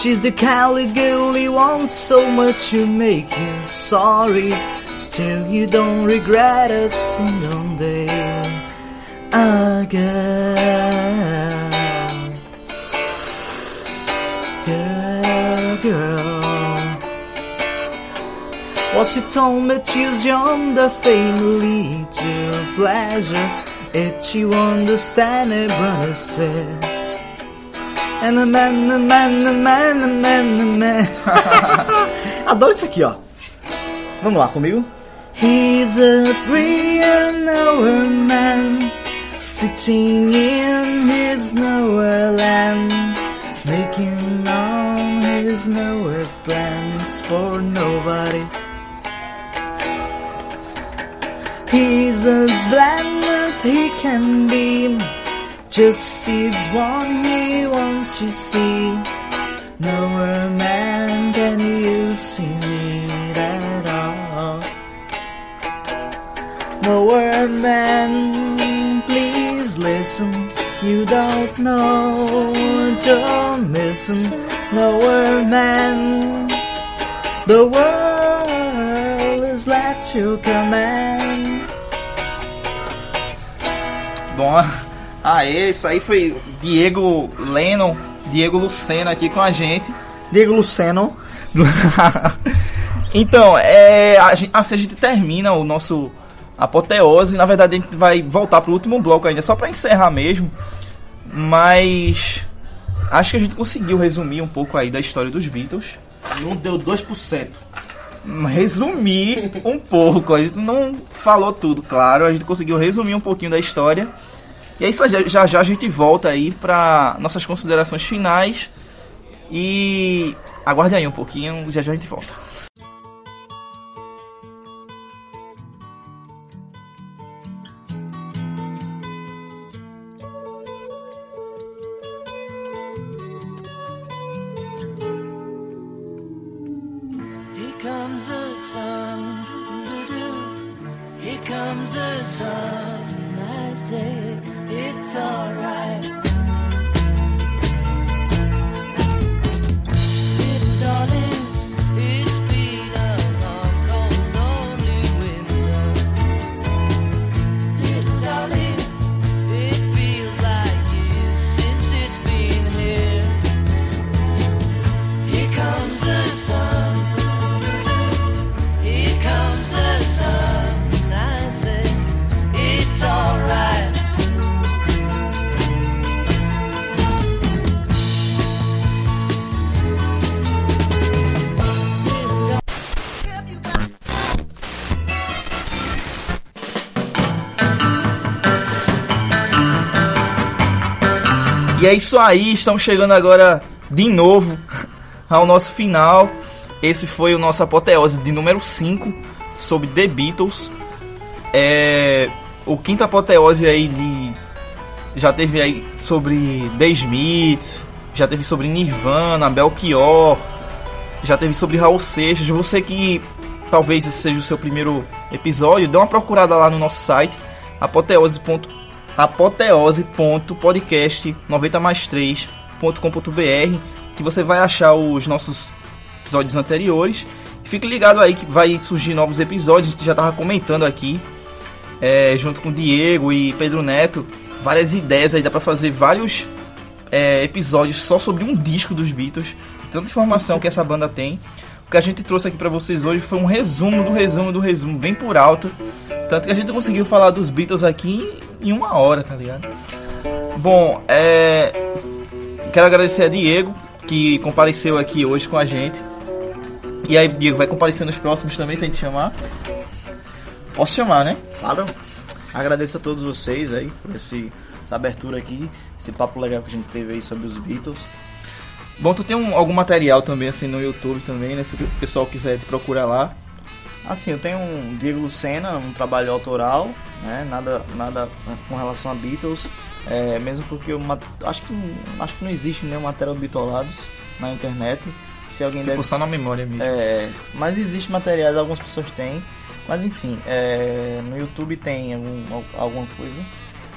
She's the Cali girl you want so much you make you sorry. Still you don't regret a single day. Again. Was she told me choose yonder family to pleasure. If you understand it, brother said. And the man, the man, the man, the man, the man. Adoro isso aqui, ó. Vamos lá comigo? He's a three an hour man sitting in his nowhere land, making all his nowhere plans for nobody. He's as blind as he can be, just sees what he wants to see. Nowhere man can you see it at all. Nowhere man, please listen. You don't know what you're missing. Nowhere man, the world is at your command. Bom, aê, isso aí foi Diego Lennon, Diego Lucena aqui com a gente. Diego Luceno. então, é, a gente, assim a gente termina o nosso apoteose. Na verdade, a gente vai voltar pro último bloco ainda, só para encerrar mesmo. Mas acho que a gente conseguiu resumir um pouco aí da história dos Beatles. Não deu 2%. Resumir um pouco, a gente não falou tudo, claro. A gente conseguiu resumir um pouquinho da história. E é isso, aí, já já, a gente volta aí para nossas considerações finais. E aguarde aí um pouquinho, já já a gente volta. É isso aí, estamos chegando agora de novo ao nosso final. Esse foi o nosso apoteose de número 5 sobre The Beatles. É o quinto apoteose aí de já teve aí sobre The Smiths, já teve sobre Nirvana, Belchior, já teve sobre Raul Seixas. Você que talvez esse seja o seu primeiro episódio, dê uma procurada lá no nosso site apoteose.com apoteose.podcast90 mais 3.com.br que você vai achar os nossos episódios anteriores. Fique ligado aí que vai surgir novos episódios, a gente já tava comentando aqui, é, junto com Diego e Pedro Neto, várias ideias aí, dá pra fazer vários é, episódios só sobre um disco dos Beatles, tanta informação que essa banda tem. O que a gente trouxe aqui pra vocês hoje foi um resumo do resumo do resumo, bem por alto. Tanto que a gente conseguiu falar dos Beatles aqui em uma hora, tá ligado? Bom, é. Quero agradecer a Diego, que compareceu aqui hoje com a gente. E aí, Diego, vai comparecer nos próximos também, sem te chamar? Posso chamar, né? Claro. Agradeço a todos vocês aí por esse, essa abertura aqui, esse papo legal que a gente teve aí sobre os Beatles. Bom, tu tem um- algum material também, assim, no YouTube também, né? Se o pessoal quiser te procurar lá. Assim, eu tenho um Diego Lucena, um trabalho autoral, né? Nada, nada com relação a Beatles. É, mesmo porque eu acho que, acho que não existe nenhum material bitolados na internet. Se alguém Ficou deve só na memória mesmo. É, mas existe materiais, algumas pessoas têm. Mas enfim, é, no YouTube tem algum, al- alguma coisa.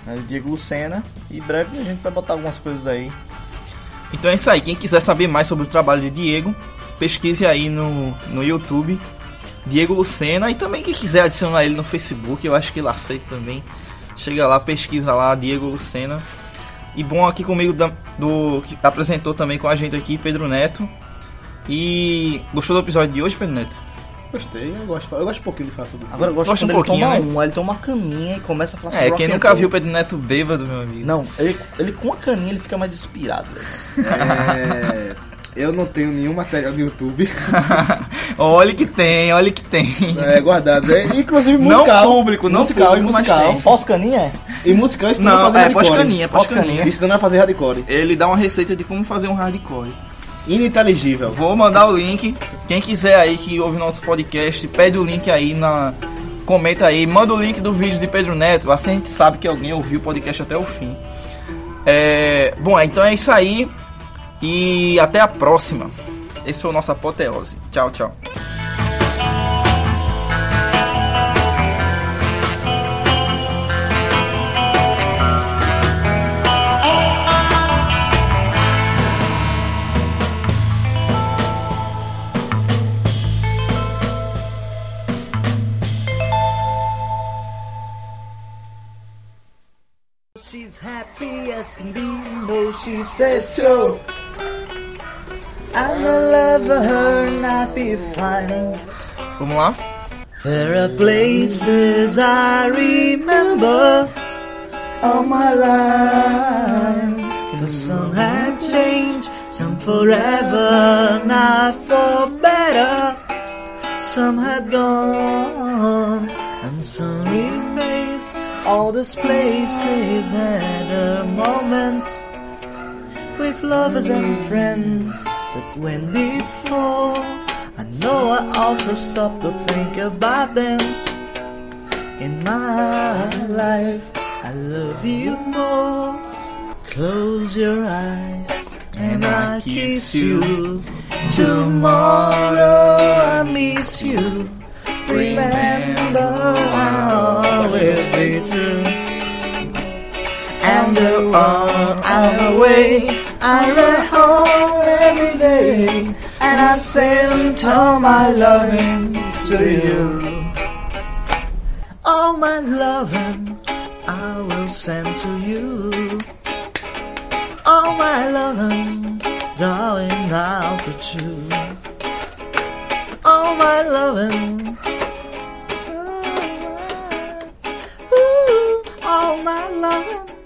Né, Diego Lucena. E breve a gente vai botar algumas coisas aí. Então é isso aí. Quem quiser saber mais sobre o trabalho de Diego, pesquise aí no, no YouTube. Diego Lucena. E também quem quiser adicionar ele no Facebook, eu acho que ele aceita também. Chega lá, pesquisa lá, Diego Lucena. E bom, aqui comigo da- do que apresentou também com a gente aqui, Pedro Neto. E gostou do episódio de hoje, Pedro Neto? Gostei, eu gosto, eu gosto um pouquinho de falar sobre Agora eu gosto quando um ele toma pouquinho, um, aí ele toma uma caninha e começa a falar sobre É, rock quem and nunca roll. viu o Pedro Neto bêbado, meu amigo. Não, ele, ele com a caninha ele fica mais inspirado. velho. É, eu não tenho nenhum material no YouTube olha que tem, olha que tem. é, guardado, né? Inclusive Não musical. público, não musical público, e mas musical. Pós-caninha é? E musical ensinando Não, a fazer é, hardcore. pós-caninha, pós-caninha. Ensinando a fazer hardcore. Ele dá uma receita de como fazer um hardcore. Ininteligível. Vou mandar o link. Quem quiser aí que ouve nosso podcast, pede o link aí na. Comenta aí, manda o link do vídeo de Pedro Neto. Assim a gente sabe que alguém ouviu o podcast até o fim. É, bom, então é isso aí. E até a próxima. Esse foi o nosso apoteose. Tchau, tchau. She's happy as can be, no, she says so. I'm a lover, her not be fine. Vamos lá? There are places I remember all my life. The sun had changed, some forever, not for better. Some had gone, and some remains. All these places had their moments with lovers and friends that went before. I know I often stop to think about them. In my life, I love you more. Close your eyes and I kiss you. Tomorrow I miss you. Remember, I'll always be true. And while I'm away, I run home every day, and I send all my loving to you. All my loving I will send to you. All my loving, darling, I'll put you. All my loving. Ooh, all my loving.